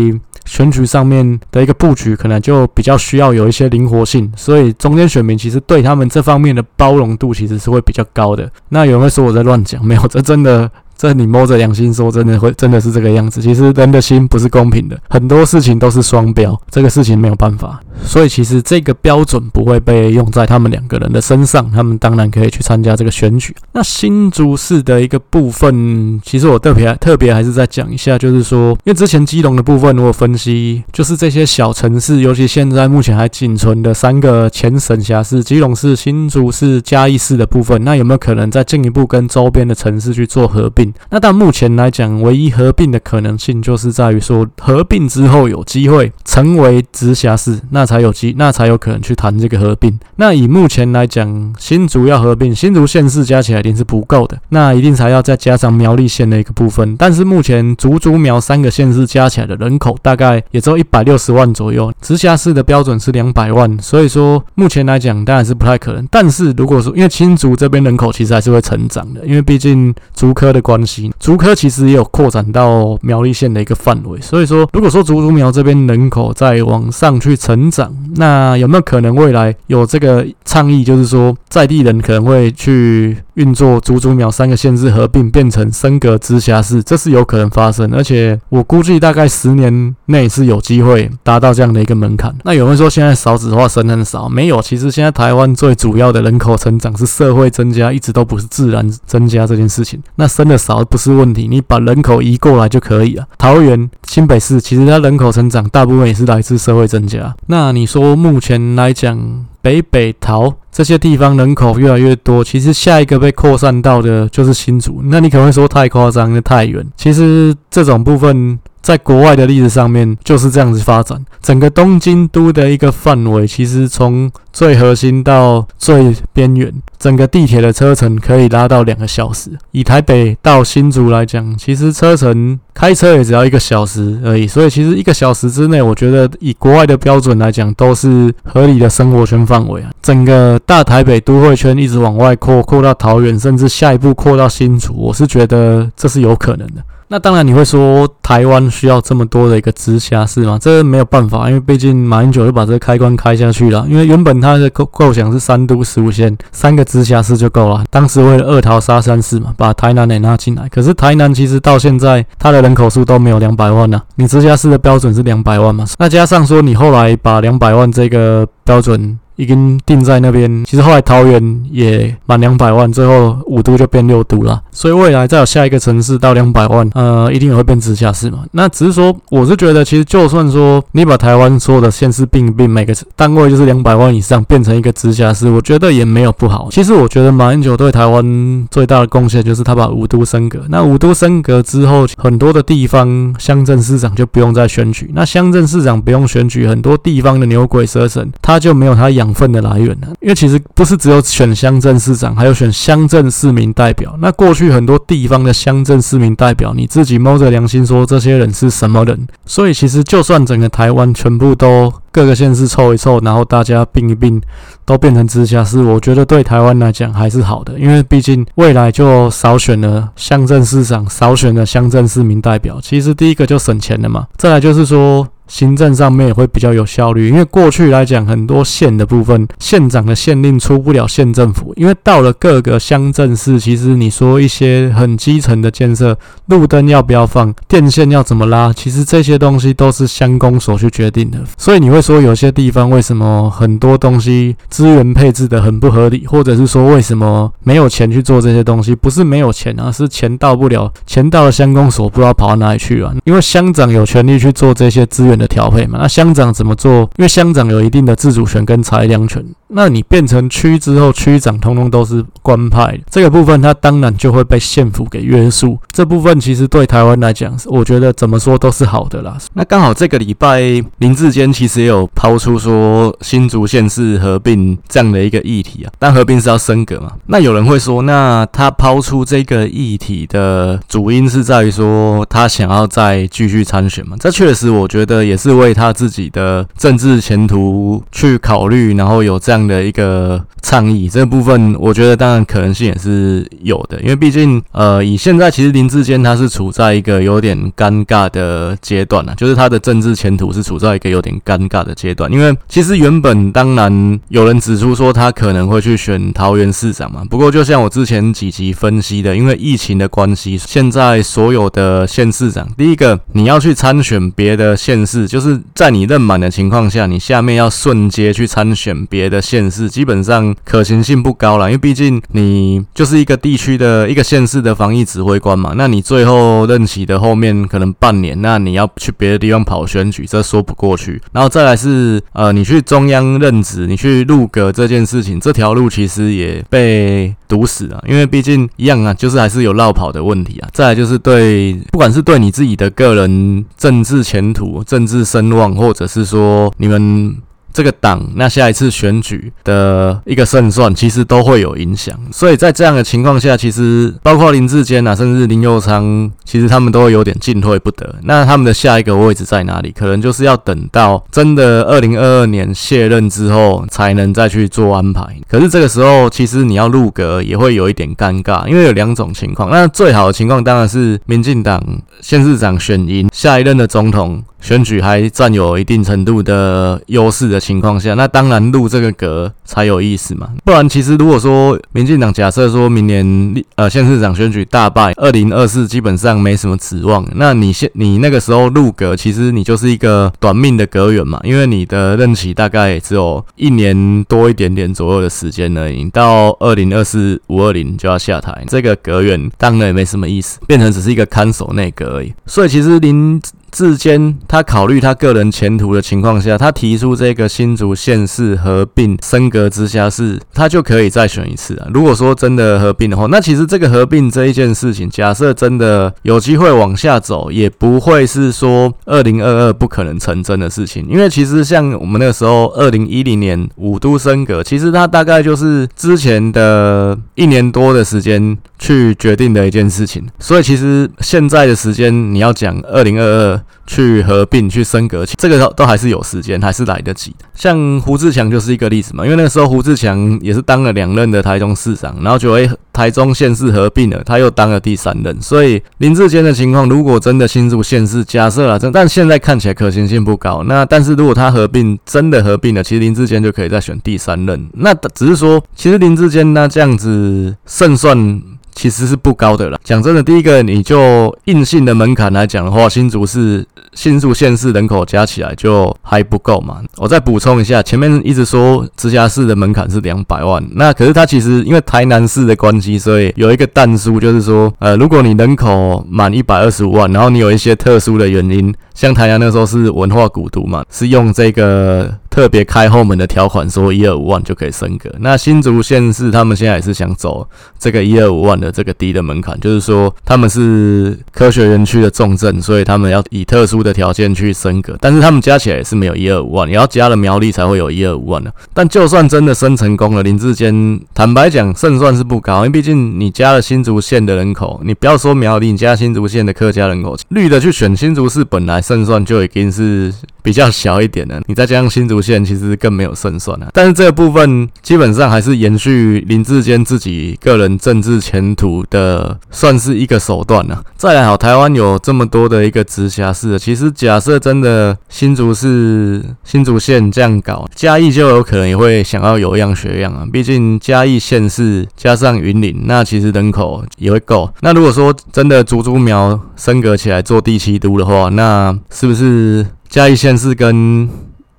选举上面的一个布局，可能就比较需要有一些灵活性。所以中间选民其实对他们这方面的包容度其实是会比较高的。那有人会说我在乱讲，没有，这真的。<laughs> 这你摸着良心说，真的会真的是这个样子。其实人的心不是公平的，很多事情都是双标，这个事情没有办法。所以其实这个标准不会被用在他们两个人的身上，他们当然可以去参加这个选举。那新竹市的一个部分，其实我特别特别还是再讲一下，就是说，因为之前基隆的部分我分析，就是这些小城市，尤其现在目前还仅存的三个前省辖市——基隆市、新竹市、嘉义市的部分，那有没有可能再进一步跟周边的城市去做合并？那到目前来讲，唯一合并的可能性就是在于说，合并之后有机会成为直辖市，那才有机，那才有可能去谈这个合并。那以目前来讲，新竹要合并，新竹县市加起来一定是不够的，那一定才要再加上苗栗县的一个部分。但是目前竹竹苗三个县市加起来的人口大概也只有一百六十万左右，直辖市的标准是两百万，所以说目前来讲当然是不太可能。但是如果说因为新竹这边人口其实还是会成长的，因为毕竟竹科的关。竹科其实也有扩展到苗栗县的一个范围，所以说，如果说竹竹苗这边人口在往上去成长，那有没有可能未来有这个倡议，就是说在地人可能会去运作足足秒三个县市合并，变成升格直辖市，这是有可能发生，而且我估计大概十年内是有机会达到这样的一个门槛。那有人说现在少子化生很少，没有，其实现在台湾最主要的人口成长是社会增加，一直都不是自然增加这件事情。那生的少。不是问题，你把人口移过来就可以了。桃园、新北市其实它人口成长大部分也是来自社会增加。那你说目前来讲，北北桃这些地方人口越来越多，其实下一个被扩散到的就是新竹。那你可能会说太夸张，那太远。其实这种部分。在国外的例子上面就是这样子发展，整个东京都的一个范围，其实从最核心到最边缘，整个地铁的车程可以拉到两个小时。以台北到新竹来讲，其实车程开车也只要一个小时而已。所以其实一个小时之内，我觉得以国外的标准来讲，都是合理的生活圈范围啊。整个大台北都会圈一直往外扩，扩到桃园，甚至下一步扩到新竹，我是觉得这是有可能的。那当然，你会说台湾需要这么多的一个直辖市吗？这没有办法，因为毕竟马英九就把这个开关开下去了。因为原本他的构构想是三都十五县，三个直辖市就够了。当时为了二桃杀三士嘛，把台南也拉进来。可是台南其实到现在，它的人口数都没有两百万呢。你直辖市的标准是两百万嘛？那加上说你后来把两百万这个标准。已经定在那边。其实后来桃园也满两百万，最后五都就变六都了。所以未来再有下一个城市到两百万，呃，一定也会变直辖市嘛。那只是说，我是觉得，其实就算说你把台湾所有的县市并并，每个单位就是两百万以上，变成一个直辖市，我觉得也没有不好。其实我觉得马英九对台湾最大的贡献就是他把五都升格。那五都升格之后，很多的地方乡镇市长就不用再选举。那乡镇市长不用选举，很多地方的牛鬼蛇神他就没有他养。养分的来源呢？因为其实不是只有选乡镇市长，还有选乡镇市民代表。那过去很多地方的乡镇市民代表，你自己摸着良心说，这些人是什么人？所以其实就算整个台湾全部都各个县市凑一凑，然后大家并一并，都变成直辖市，我觉得对台湾来讲还是好的，因为毕竟未来就少选了乡镇市长，少选了乡镇市民代表。其实第一个就省钱了嘛，再来就是说。行政上面也会比较有效率，因为过去来讲，很多县的部分，县长的县令出不了县政府，因为到了各个乡镇市，其实你说一些很基层的建设，路灯要不要放，电线要怎么拉，其实这些东西都是乡公所去决定的。所以你会说有些地方为什么很多东西资源配置的很不合理，或者是说为什么没有钱去做这些东西？不是没有钱啊，是钱到不了，钱到了乡公所不知道跑到哪里去了，因为乡长有权利去做这些资源。的调配嘛。那乡长怎么做？因为乡长有一定的自主权跟裁量权。那你变成区之后，区长通通都是官派，这个部分他当然就会被县府给约束。这部分其实对台湾来讲，我觉得怎么说都是好的啦。那刚好这个礼拜林志坚其实也有抛出说新竹县市合并这样的一个议题啊，但合并是要升格嘛。那有人会说，那他抛出这个议题的主因是在于说他想要再继续参选嘛？这确实我觉得也是为他自己的政治前途去考虑，然后有这样。这样的一个倡议，这个部分我觉得当然可能性也是有的，因为毕竟呃，以现在其实林志坚他是处在一个有点尴尬的阶段啊，就是他的政治前途是处在一个有点尴尬的阶段，因为其实原本当然有人指出说他可能会去选桃园市长嘛，不过就像我之前几集分析的，因为疫情的关系，现在所有的县市长，第一个你要去参选别的县市，就是在你任满的情况下，你下面要顺接去参选别的。县市基本上可行性不高了，因为毕竟你就是一个地区的一个县市的防疫指挥官嘛，那你最后任期的后面可能半年，那你要去别的地方跑选举，这说不过去。然后再来是呃，你去中央任职，你去入阁这件事情，这条路其实也被堵死了，因为毕竟一样啊，就是还是有绕跑的问题啊。再来就是对，不管是对你自己的个人政治前途、政治声望，或者是说你们。这个党那下一次选举的一个胜算，其实都会有影响。所以在这样的情况下，其实包括林志坚啊，甚至林佑昌，其实他们都会有点进退不得。那他们的下一个位置在哪里？可能就是要等到真的二零二二年卸任之后，才能再去做安排。可是这个时候，其实你要入阁也会有一点尴尬，因为有两种情况。那最好的情况当然是民进党县市长选赢，下一任的总统。选举还占有一定程度的优势的情况下，那当然入这个阁才有意思嘛。不然，其实如果说民进党假设说明年呃县市长选举大败，二零二四基本上没什么指望，那你现你那个时候入阁，其实你就是一个短命的阁员嘛，因为你的任期大概只有一年多一点点左右的时间而已，到二零二四五二零就要下台，这个阁员当然也没什么意思，变成只是一个看守内阁而已。所以其实林。智坚他考虑他个人前途的情况下，他提出这个新竹县市合并升格之下，是他就可以再选一次啊。如果说真的合并的话，那其实这个合并这一件事情，假设真的有机会往下走，也不会是说二零二二不可能成真的事情。因为其实像我们那个时候二零一零年五都升格，其实它大概就是之前的一年多的时间去决定的一件事情。所以其实现在的时间，你要讲二零二二。去合并、去升格，这个都还是有时间，还是来得及的。像胡志强就是一个例子嘛，因为那个时候胡志强也是当了两任的台中市长，然后就诶台中县市合并了，他又当了第三任。所以林志坚的情况，如果真的新竹县市假设了，真但现在看起来可行性不高。那但是如果他合并真的合并了，其实林志坚就可以再选第三任。那只是说，其实林志坚那这样子胜算。其实是不高的啦。讲真的，第一个你就硬性的门槛来讲的话，新竹市、新竹县市人口加起来就还不够嘛。我再补充一下，前面一直说直辖市的门槛是两百万，那可是它其实因为台南市的关系，所以有一个但书，就是说，呃，如果你人口满一百二十五万，然后你有一些特殊的原因，像台南那时候是文化古都嘛，是用这个。特别开后门的条款说一二五万就可以升格。那新竹县市他们现在也是想走这个一二五万的这个低的门槛，就是说他们是科学园区的重镇，所以他们要以特殊的条件去升格。但是他们加起来也是没有一二五万，你要加了苗栗才会有一二五万的。但就算真的升成功了，林志坚坦白讲胜算是不高，因为毕竟你加了新竹县的人口，你不要说苗栗，你加新竹县的客家人口，绿的去选新竹市本来胜算就已经是比较小一点了，你再加上新竹。县其实更没有胜算啊，但是这个部分基本上还是延续林志坚自己个人政治前途的，算是一个手段啊。再来好，台湾有这么多的一个直辖市，其实假设真的新竹市、新竹县这样搞，嘉义就有可能也会想要有样学样啊。毕竟嘉义县市加上云林，那其实人口也会够。那如果说真的竹竹苗升格起来做第七都的话，那是不是嘉义县市跟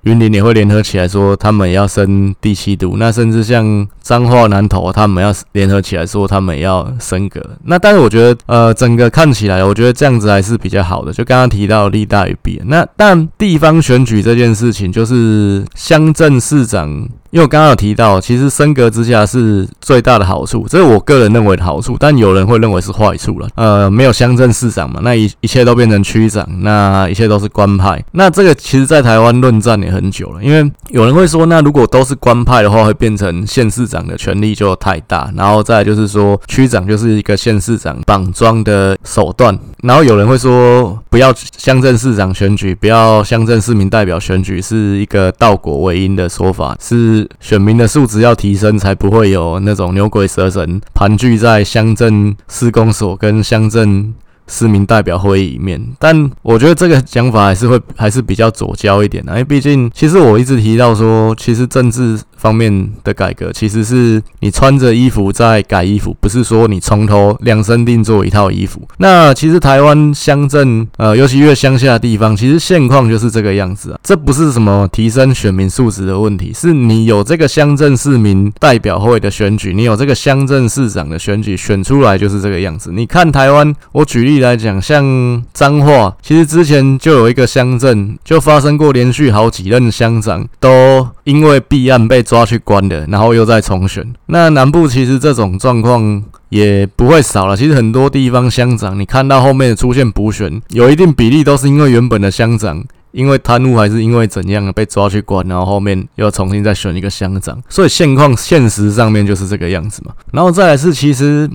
云林也会联合起来说他们要升第七度，那甚至像彰化南投他们要联合起来说他们要升格。那但是我觉得，呃，整个看起来，我觉得这样子还是比较好的。就刚刚提到利大于弊，那但地方选举这件事情，就是乡镇市长。因为我刚刚有提到，其实升格之下是最大的好处，这是我个人认为的好处，但有人会认为是坏处了。呃，没有乡镇市长嘛，那一一切都变成区长，那一切都是官派。那这个其实在台湾论战也很久了，因为有人会说，那如果都是官派的话，会变成县市长的权力就太大，然后再就是说区长就是一个县市长绑桩的手段。然后有人会说，不要乡镇市长选举，不要乡镇市民代表选举，是一个倒果为因的说法，是。选民的素质要提升，才不会有那种牛鬼蛇神盘踞在乡镇市公所跟乡镇。市民代表会议里面，但我觉得这个讲法还是会还是比较左交一点的，因为毕竟其实我一直提到说，其实政治方面的改革其实是你穿着衣服在改衣服，不是说你从头量身定做一套衣服。那其实台湾乡镇，呃，尤其越乡下的地方，其实现况就是这个样子啊。这不是什么提升选民素质的问题，是你有这个乡镇市民代表会的选举，你有这个乡镇市长的选举，选出来就是这个样子。你看台湾，我举例。来讲，像彰化，其实之前就有一个乡镇，就发生过连续好几任乡长都因为弊案被抓去关的，然后又再重选。那南部其实这种状况也不会少了。其实很多地方乡长，你看到后面出现补选，有一定比例都是因为原本的乡长因为贪污还是因为怎样被抓去关，然后后面又重新再选一个乡长。所以现况现实上面就是这个样子嘛。然后再来是，其实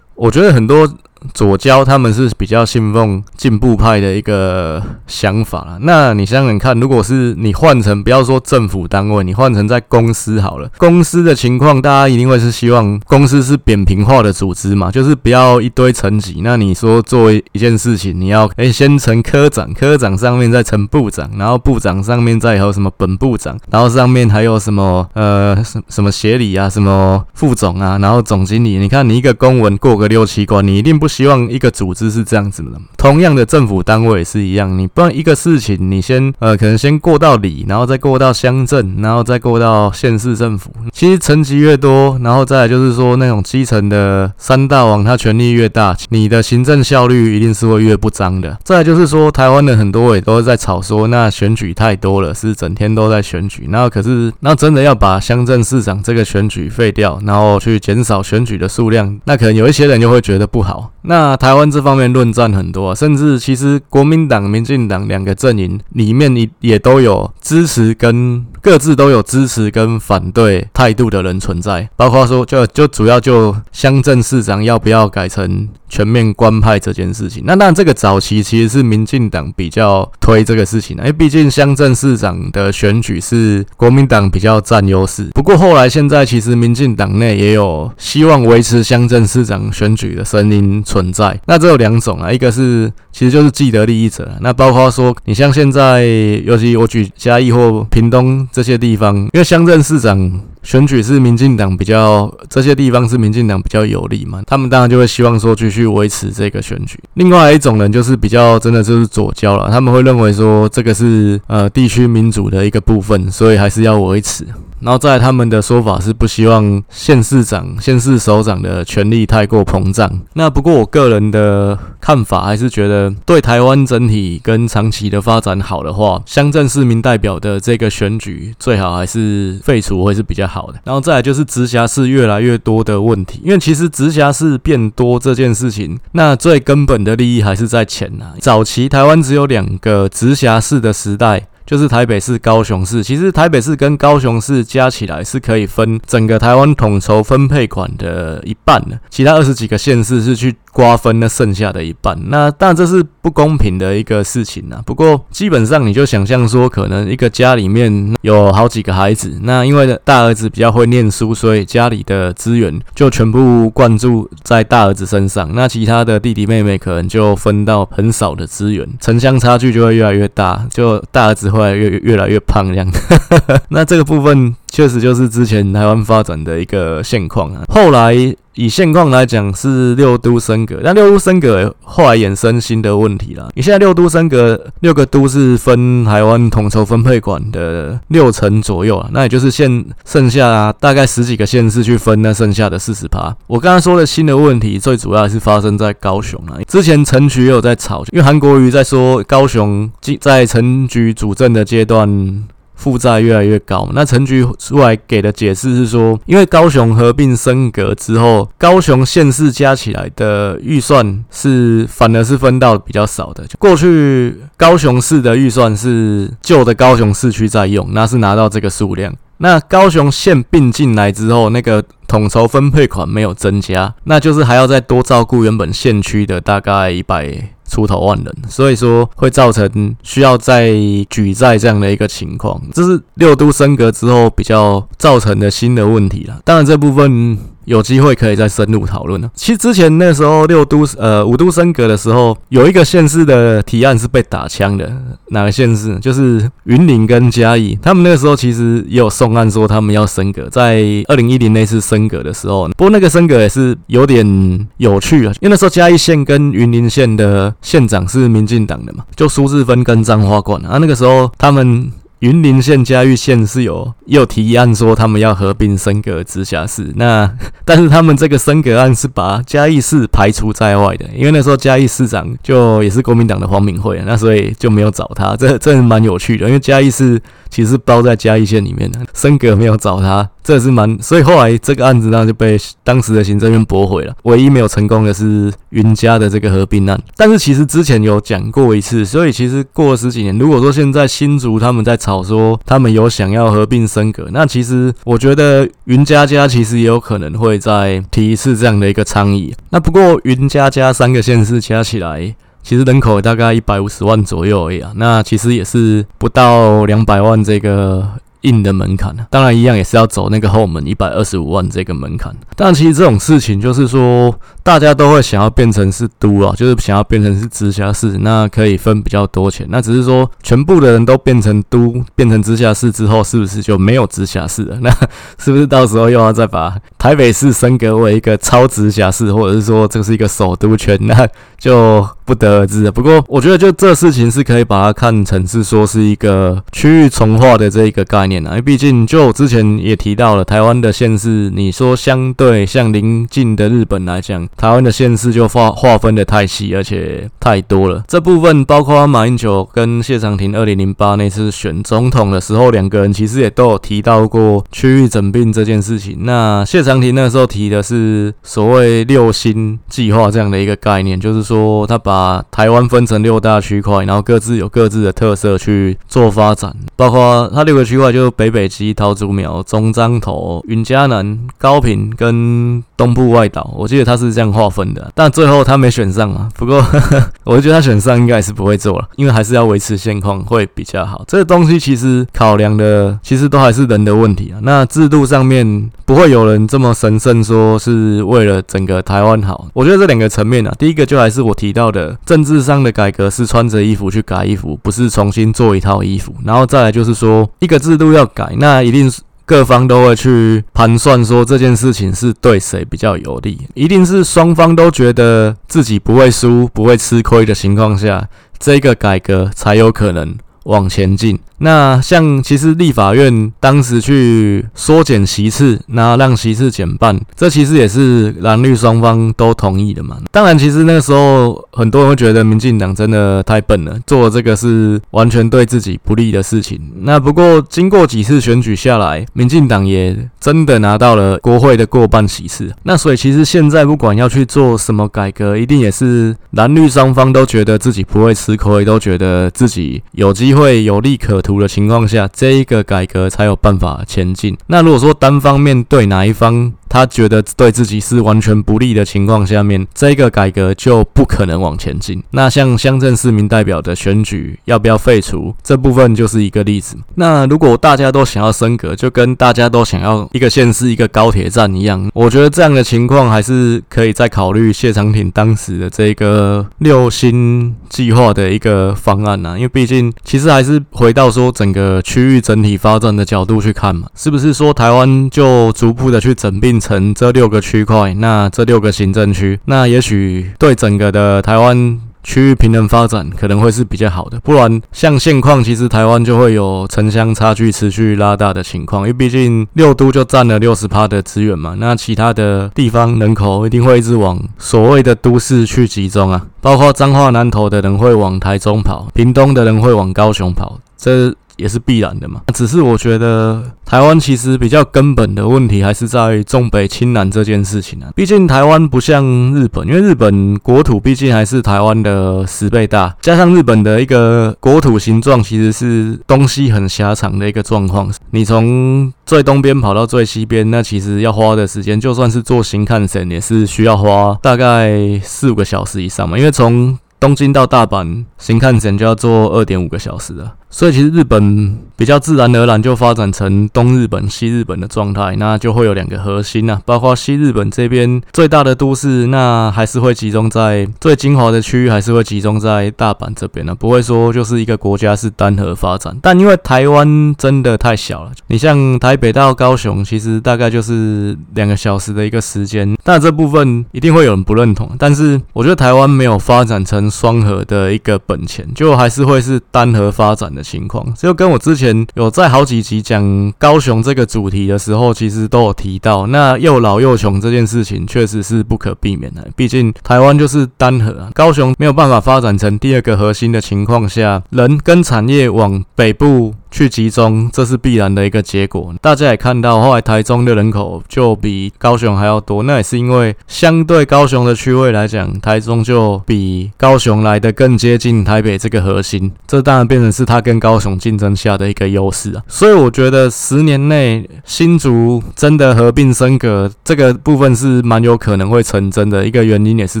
我觉得很多。左交他们是比较信奉进步派的一个想法啦。那你想想看，如果是你换成不要说政府单位，你换成在公司好了，公司的情况，大家一定会是希望公司是扁平化的组织嘛，就是不要一堆层级。那你说做一件事情，你要诶先成科长，科长上面再成部长，然后部长上面再有什么本部长，然后上面还有什么呃什什么协理啊，什么副总啊，然后总经理。你看你一个公文过个六七关，你一定不。希望一个组织是这样子的，同样的政府单位也是一样，你不然一个事情，你先呃可能先过到里，然后再过到乡镇，然后再过到县市政府。其实层级越多，然后再来就是说那种基层的三大王，他权力越大，你的行政效率一定是会越不彰的。再来就是说，台湾的很多也都在吵说，那选举太多了，是整天都在选举。然后可是，那真的要把乡镇市长这个选举废掉，然后去减少选举的数量，那可能有一些人就会觉得不好。那台湾这方面论战很多，甚至其实国民党、民进党两个阵营里面，也也都有支持跟各自都有支持跟反对态度的人存在，包括说就就主要就乡镇市长要不要改成全面官派这件事情。那那这个早期其实是民进党比较推这个事情，因为毕竟乡镇市长的选举是国民党比较占优势。不过后来现在其实民进党内也有希望维持乡镇市长选举的声音。存在，那这有两种啊，一个是其实就是既得利益者，那包括说你像现在，尤其我举嘉义或屏东这些地方，因为乡镇市长。选举是民进党比较，这些地方是民进党比较有利嘛，他们当然就会希望说继续维持这个选举。另外一种人就是比较真的就是左交了，他们会认为说这个是呃地区民主的一个部分，所以还是要维持。然后在他们的说法是不希望县市长、县市首长的权力太过膨胀。那不过我个人的看法还是觉得，对台湾整体跟长期的发展好的话，乡镇市民代表的这个选举最好还是废除会是比较好的。然后再来就是直辖市越来越多的问题，因为其实直辖市变多这件事情，那最根本的利益还是在钱呐。早期台湾只有两个直辖市的时代。就是台北市、高雄市，其实台北市跟高雄市加起来是可以分整个台湾统筹分配款的一半的，其他二十几个县市是去瓜分那剩下的一半。那当然这是不公平的一个事情啊。不过基本上你就想象说，可能一个家里面有好几个孩子，那因为大儿子比较会念书，所以家里的资源就全部灌注在大儿子身上，那其他的弟弟妹妹可能就分到很少的资源，城乡差距就会越来越大，就大儿子。后来越越来越胖这样，<laughs> 那这个部分确实就是之前台湾发展的一个现况啊。后来。以现况来讲是六都升格，但六都升格后来衍生新的问题啦。你现在六都升格，六个都是分台湾统筹分配管的六成左右啊，那也就是现剩下大概十几个县市去分那剩下的四十趴。我刚刚说的新的问题，最主要是发生在高雄啊。之前陈局也有在吵，因为韩国瑜在说高雄在陈局主政的阶段。负债越来越高，那陈菊出来给的解释是说，因为高雄合并升格之后，高雄县市加起来的预算是反而是分到比较少的。过去高雄市的预算是旧的高雄市区在用，那是拿到这个数量。那高雄县并进来之后，那个统筹分配款没有增加，那就是还要再多照顾原本县区的大概一百。出头万人，所以说会造成需要再举债这样的一个情况，这是六都升格之后比较造成的新的问题了。当然这部分。有机会可以再深入讨论呢。其实之前那时候六都呃五都升格的时候，有一个县市的提案是被打枪的。哪个县市？就是云林跟嘉义。他们那个时候其实也有送案说他们要升格，在二零一零那次升升格的时候。不过那个升格也是有点有趣啊，因为那时候嘉义县跟云林县的县长是民进党的嘛，就苏治芬跟张花冠啊。那个时候他们。云林县、嘉义县是有有提案说他们要合并升格直辖市，那 <laughs> 但是他们这个升格案是把嘉义市排除在外的，因为那时候嘉义市长就也是国民党的黄敏惠，那所以就没有找他，这这蛮有趣的，因为嘉义市其实包在嘉义县里面的，升格没有找他。这是蛮，所以后来这个案子呢就被当时的行政院驳回了。唯一没有成功的是云嘉的这个合并案，但是其实之前有讲过一次，所以其实过了十几年，如果说现在新竹他们在吵说他们有想要合并升格，那其实我觉得云嘉嘉其实也有可能会再提一次这样的一个倡议。那不过云嘉嘉三个县市加起来，其实人口大概一百五十万左右而已啊，那其实也是不到两百万这个。硬的门槛，当然一样也是要走那个后门一百二十五万这个门槛。但其实这种事情就是说，大家都会想要变成是都啊，就是想要变成是直辖市，那可以分比较多钱。那只是说，全部的人都变成都，变成直辖市之后，是不是就没有直辖市了？那是不是到时候又要再把台北市升格为一个超直辖市，或者是说这是一个首都圈？那就。不得而知啊。不过，我觉得就这事情是可以把它看成是说是一个区域重化的这一个概念啊。因为毕竟，就我之前也提到了，台湾的县市，你说相对像邻近的日本来讲，台湾的县市就划划分的太细，而且太多了。这部分包括马英九跟谢长廷二零零八那次选总统的时候，两个人其实也都有提到过区域整并这件事情。那谢长廷那时候提的是所谓六星计划这样的一个概念，就是说他把把台湾分成六大区块，然后各自有各自的特色去做发展，包括它六个区块就是北北基、桃竹苗、中彰投、云嘉南、高屏跟东部外岛。我记得他是这样划分的，但最后他没选上啊。不过 <laughs> 我觉得他选上应该是不会做了，因为还是要维持现况会比较好。这个东西其实考量的其实都还是人的问题啊。那制度上面不会有人这么神圣说是为了整个台湾好。我觉得这两个层面啊，第一个就还是我提到的。政治上的改革是穿着衣服去改衣服，不是重新做一套衣服。然后再来就是说，一个制度要改，那一定是各方都会去盘算，说这件事情是对谁比较有利，一定是双方都觉得自己不会输、不会吃亏的情况下，这个改革才有可能往前进。那像其实立法院当时去缩减席次，那让席次减半，这其实也是蓝绿双方都同意的嘛。当然，其实那个时候很多人会觉得民进党真的太笨了，做这个是完全对自己不利的事情。那不过经过几次选举下来，民进党也真的拿到了国会的过半席次。那所以其实现在不管要去做什么改革，一定也是蓝绿双方都觉得自己不会吃亏，都觉得自己有机会有利可图的情况下，这一个改革才有办法前进。那如果说单方面对哪一方他觉得对自己是完全不利的情况下面，这个改革就不可能往前进。那像乡镇市民代表的选举要不要废除，这部分就是一个例子。那如果大家都想要升格，就跟大家都想要一个县市一个高铁站一样，我觉得这样的情况还是可以再考虑谢长廷当时的这个六星计划的一个方案呐。因为毕竟其实还是回到说整个区域整体发展的角度去看嘛，是不是说台湾就逐步的去整并成这六个区块，那这六个行政区，那也许对整个的台湾区域平衡发展可能会是比较好的。不然像现况，其实台湾就会有城乡差距持续拉大的情况，因为毕竟六都就占了六十趴的资源嘛，那其他的地方人口一定会一直往所谓的都市去集中啊，包括彰化南投的人会往台中跑，屏东的人会往高雄跑，这。也是必然的嘛，只是我觉得台湾其实比较根本的问题还是在重北轻南这件事情啊。毕竟台湾不像日本，因为日本国土毕竟还是台湾的十倍大，加上日本的一个国土形状其实是东西很狭长的一个状况。你从最东边跑到最西边，那其实要花的时间，就算是坐新干线也是需要花大概四五个小时以上嘛，因为从东京到大阪新干线就要坐二点五个小时了。所以其实日本比较自然而然就发展成东日本、西日本的状态，那就会有两个核心啊，包括西日本这边最大的都市，那还是会集中在最精华的区域，还是会集中在大阪这边呢，不会说就是一个国家是单核发展。但因为台湾真的太小了，你像台北到高雄，其实大概就是两个小时的一个时间，但这部分一定会有人不认同。但是我觉得台湾没有发展成双核的一个本钱，就还是会是单核发展的。情况就跟我之前有在好几集讲高雄这个主题的时候，其实都有提到，那又老又穷这件事情确实是不可避免的。毕竟台湾就是单核，高雄没有办法发展成第二个核心的情况下，人跟产业往北部。去集中，这是必然的一个结果。大家也看到，后来台中的人口就比高雄还要多，那也是因为相对高雄的区位来讲，台中就比高雄来得更接近台北这个核心。这当然变成是它跟高雄竞争下的一个优势啊。所以我觉得十年内新竹真的合并升格，这个部分是蛮有可能会成真的。一个原因也是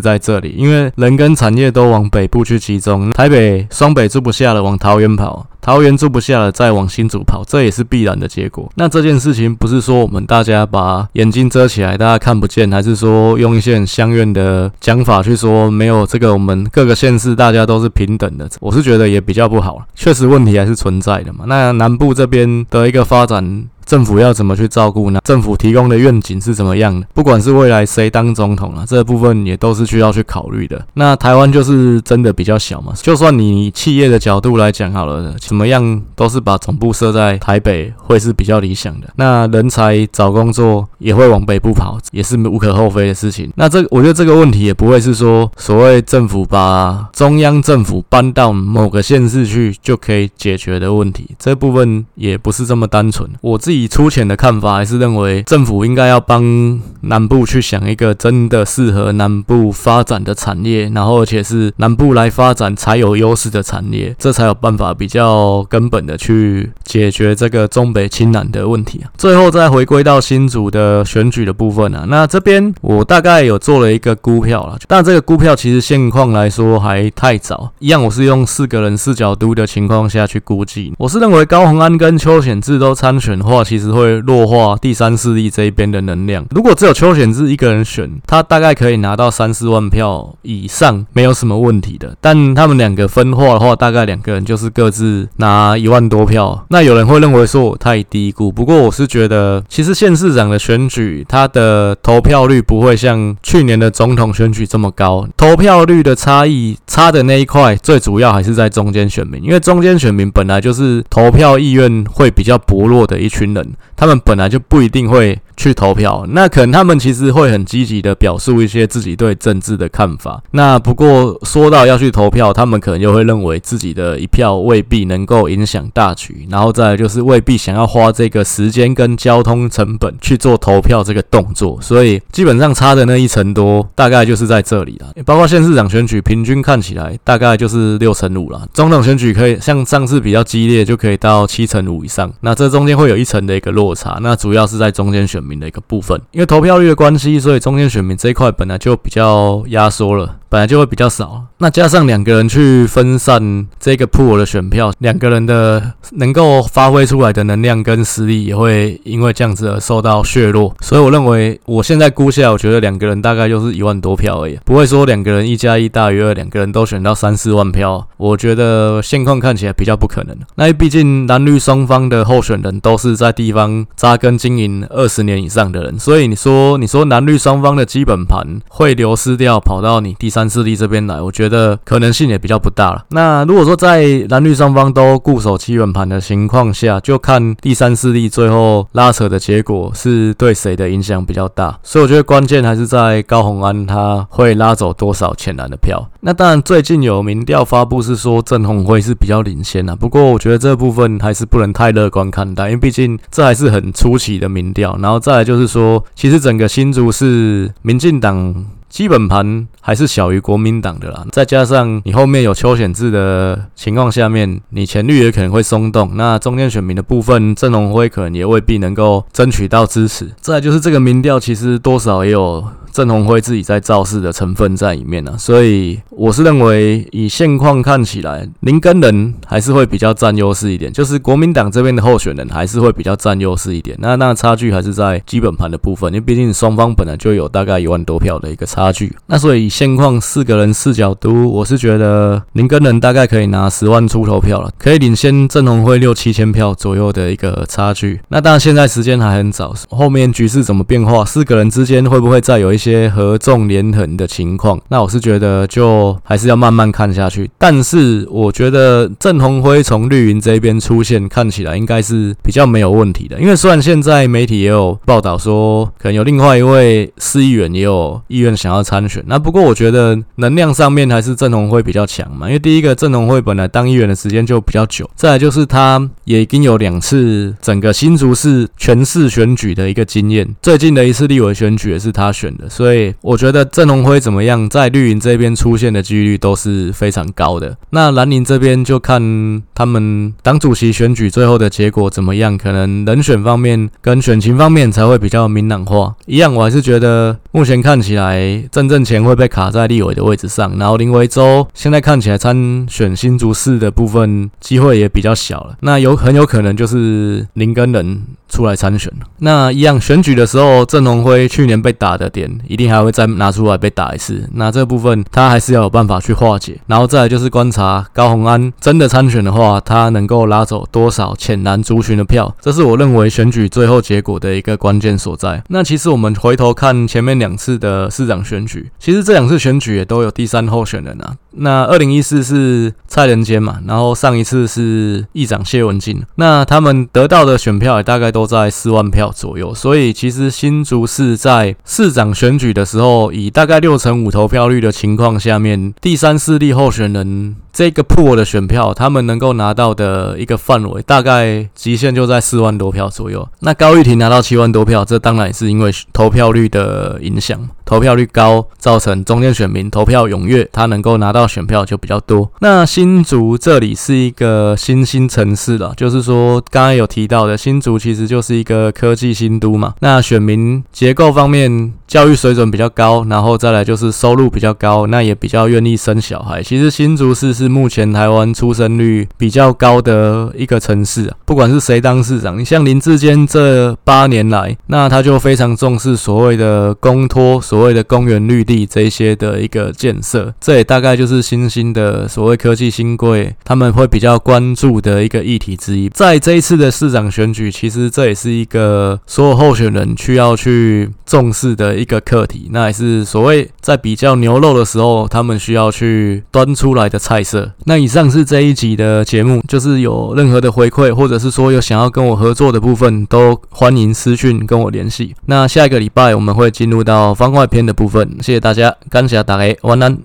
在这里，因为人跟产业都往北部去集中，台北双北住不下了，往桃园跑。桃园住不下了，再往新竹跑，这也是必然的结果。那这件事情不是说我们大家把眼睛遮起来，大家看不见，还是说用一些很乡愿的讲法去说没有这个，我们各个县市大家都是平等的。我是觉得也比较不好，确实问题还是存在的嘛。那南部这边的一个发展。政府要怎么去照顾呢？政府提供的愿景是怎么样的？不管是未来谁当总统啊，这部分也都是需要去考虑的。那台湾就是真的比较小嘛，就算你企业的角度来讲好了，怎么样都是把总部设在台北会是比较理想的。那人才找工作也会往北部跑，也是无可厚非的事情。那这我觉得这个问题也不会是说所谓政府把中央政府搬到某个县市去就可以解决的问题，这部分也不是这么单纯。我自己。以粗浅的看法，还是认为政府应该要帮南部去想一个真的适合南部发展的产业，然后而且是南部来发展才有优势的产业，这才有办法比较根本的去解决这个中北轻南的问题啊。最后再回归到新竹的选举的部分啊，那这边我大概有做了一个估票了，但这个估票其实现况来说还太早，一样我是用四个人四角都的情况下去估计，我是认为高虹安跟邱显智都参选的话。其实会弱化第三势力这一边的能量。如果只有邱显志一个人选，他大概可以拿到三四万票以上，没有什么问题的。但他们两个分化的话，大概两个人就是各自拿一万多票。那有人会认为说我太低估，不过我是觉得，其实县市长的选举，他的投票率不会像去年的总统选举这么高。投票率的差异差的那一块，最主要还是在中间选民，因为中间选民本来就是投票意愿会比较薄弱的一群人。他们本来就不一定会去投票，那可能他们其实会很积极的表述一些自己对政治的看法。那不过说到要去投票，他们可能又会认为自己的一票未必能够影响大局，然后再来就是未必想要花这个时间跟交通成本去做投票这个动作。所以基本上差的那一成多，大概就是在这里了。包括县市长选举，平均看起来大概就是六成五了。总统选举可以像上次比较激烈，就可以到七成五以上。那这中间会有一层的一个落查。那主要是在中间选民的一个部分，因为投票率的关系，所以中间选民这一块本来就比较压缩了。本来就会比较少，那加上两个人去分散这个 pool 的选票，两个人的能够发挥出来的能量跟实力也会因为这样子而受到削弱。所以我认为，我现在估下来，我觉得两个人大概就是一万多票而已，不会说两个人一加一大于二，两个人都选到三四万票。我觉得现况看起来比较不可能。那毕竟蓝绿双方的候选人都是在地方扎根经营二十年以上的人，所以你说你说蓝绿双方的基本盘会流失掉，跑到你第三。势力这边来，我觉得可能性也比较不大了。那如果说在蓝绿双方都固守基本盘的情况下，就看第三势力最后拉扯的结果是对谁的影响比较大。所以我觉得关键还是在高虹安他会拉走多少浅蓝的票。那当然最近有民调发布是说郑鸿辉是比较领先的，不过我觉得这部分还是不能太乐观看待，因为毕竟这还是很初期的民调。然后再来就是说，其实整个新竹是民进党。基本盘还是小于国民党的啦，再加上你后面有邱显智的情况下面，你前率也可能会松动，那中间选民的部分，郑龙辉可能也未必能够争取到支持。再就是这个民调，其实多少也有。郑鸿辉自己在造势的成分在里面呢、啊，所以我是认为以现况看起来，林根仁还是会比较占优势一点，就是国民党这边的候选人还是会比较占优势一点。那那差距还是在基本盘的部分，因为毕竟双方本来就有大概一万多票的一个差距。那所以以现况四个人四角都，我是觉得林根仁大概可以拿十万出头票了，可以领先郑鸿辉六七千票左右的一个差距。那当然现在时间还很早，后面局势怎么变化，四个人之间会不会再有一些？些合纵连横的情况，那我是觉得就还是要慢慢看下去。但是我觉得郑鸿辉从绿营这边出现，看起来应该是比较没有问题的。因为虽然现在媒体也有报道说，可能有另外一位市议员也有意愿想要参选，那不过我觉得能量上面还是郑鸿辉比较强嘛。因为第一个，郑鸿辉本来当议员的时间就比较久，再来就是他也已经有两次整个新竹市全市选举的一个经验，最近的一次立委选举也是他选的。所以我觉得郑龙辉怎么样，在绿营这边出现的几率都是非常高的。那蓝营这边就看他们党主席选举最后的结果怎么样，可能人选方面跟选情方面才会比较明朗化。一样，我还是觉得目前看起来郑正干会被卡在立委的位置上，然后林维洲现在看起来参选新竹市的部分机会也比较小了。那有很有可能就是林耕仁出来参选。那一样选举的时候，郑鸿辉去年被打的点。一定还会再拿出来被打一次，那这部分他还是要有办法去化解，然后再来就是观察高虹安真的参选的话，他能够拉走多少浅蓝族群的票，这是我认为选举最后结果的一个关键所在。那其实我们回头看前面两次的市长选举，其实这两次选举也都有第三候选人啊。那二零一四是蔡仁坚嘛，然后上一次是议长谢文进，那他们得到的选票也大概都在四万票左右，所以其实新竹市在市长选举的时候，以大概六成五投票率的情况下面，第三势力候选人这个破的选票，他们能够拿到的一个范围，大概极限就在四万多票左右。那高玉婷拿到七万多票，这当然也是因为投票率的影响，投票率高造成中间选民投票踊跃，他能够拿到选票就比较多。那新竹这里是一个新兴城市了，就是说刚刚有提到的新竹其实就是一个科技新都嘛。那选民结构方面，教育水准比较高，然后再来就是收入比较高，那也比较愿意生小孩。其实新竹市是目前台湾出生率比较高的一个城市啊。不管是谁当市长，你像林智坚这八年来，那他就非常重视所谓的公托、所谓的公园绿地这些的一个建设。这也大概就是新兴的所谓科技新贵他们会比较关注的一个议题之一。在这一次的市长选举，其实这也是一个所有候选人需要去重视的。一个课题，那也是所谓在比较牛肉的时候，他们需要去端出来的菜色。那以上是这一集的节目，就是有任何的回馈，或者是说有想要跟我合作的部分，都欢迎私讯跟我联系。那下一个礼拜我们会进入到番外篇的部分，谢谢大家，感谢大家，晚安。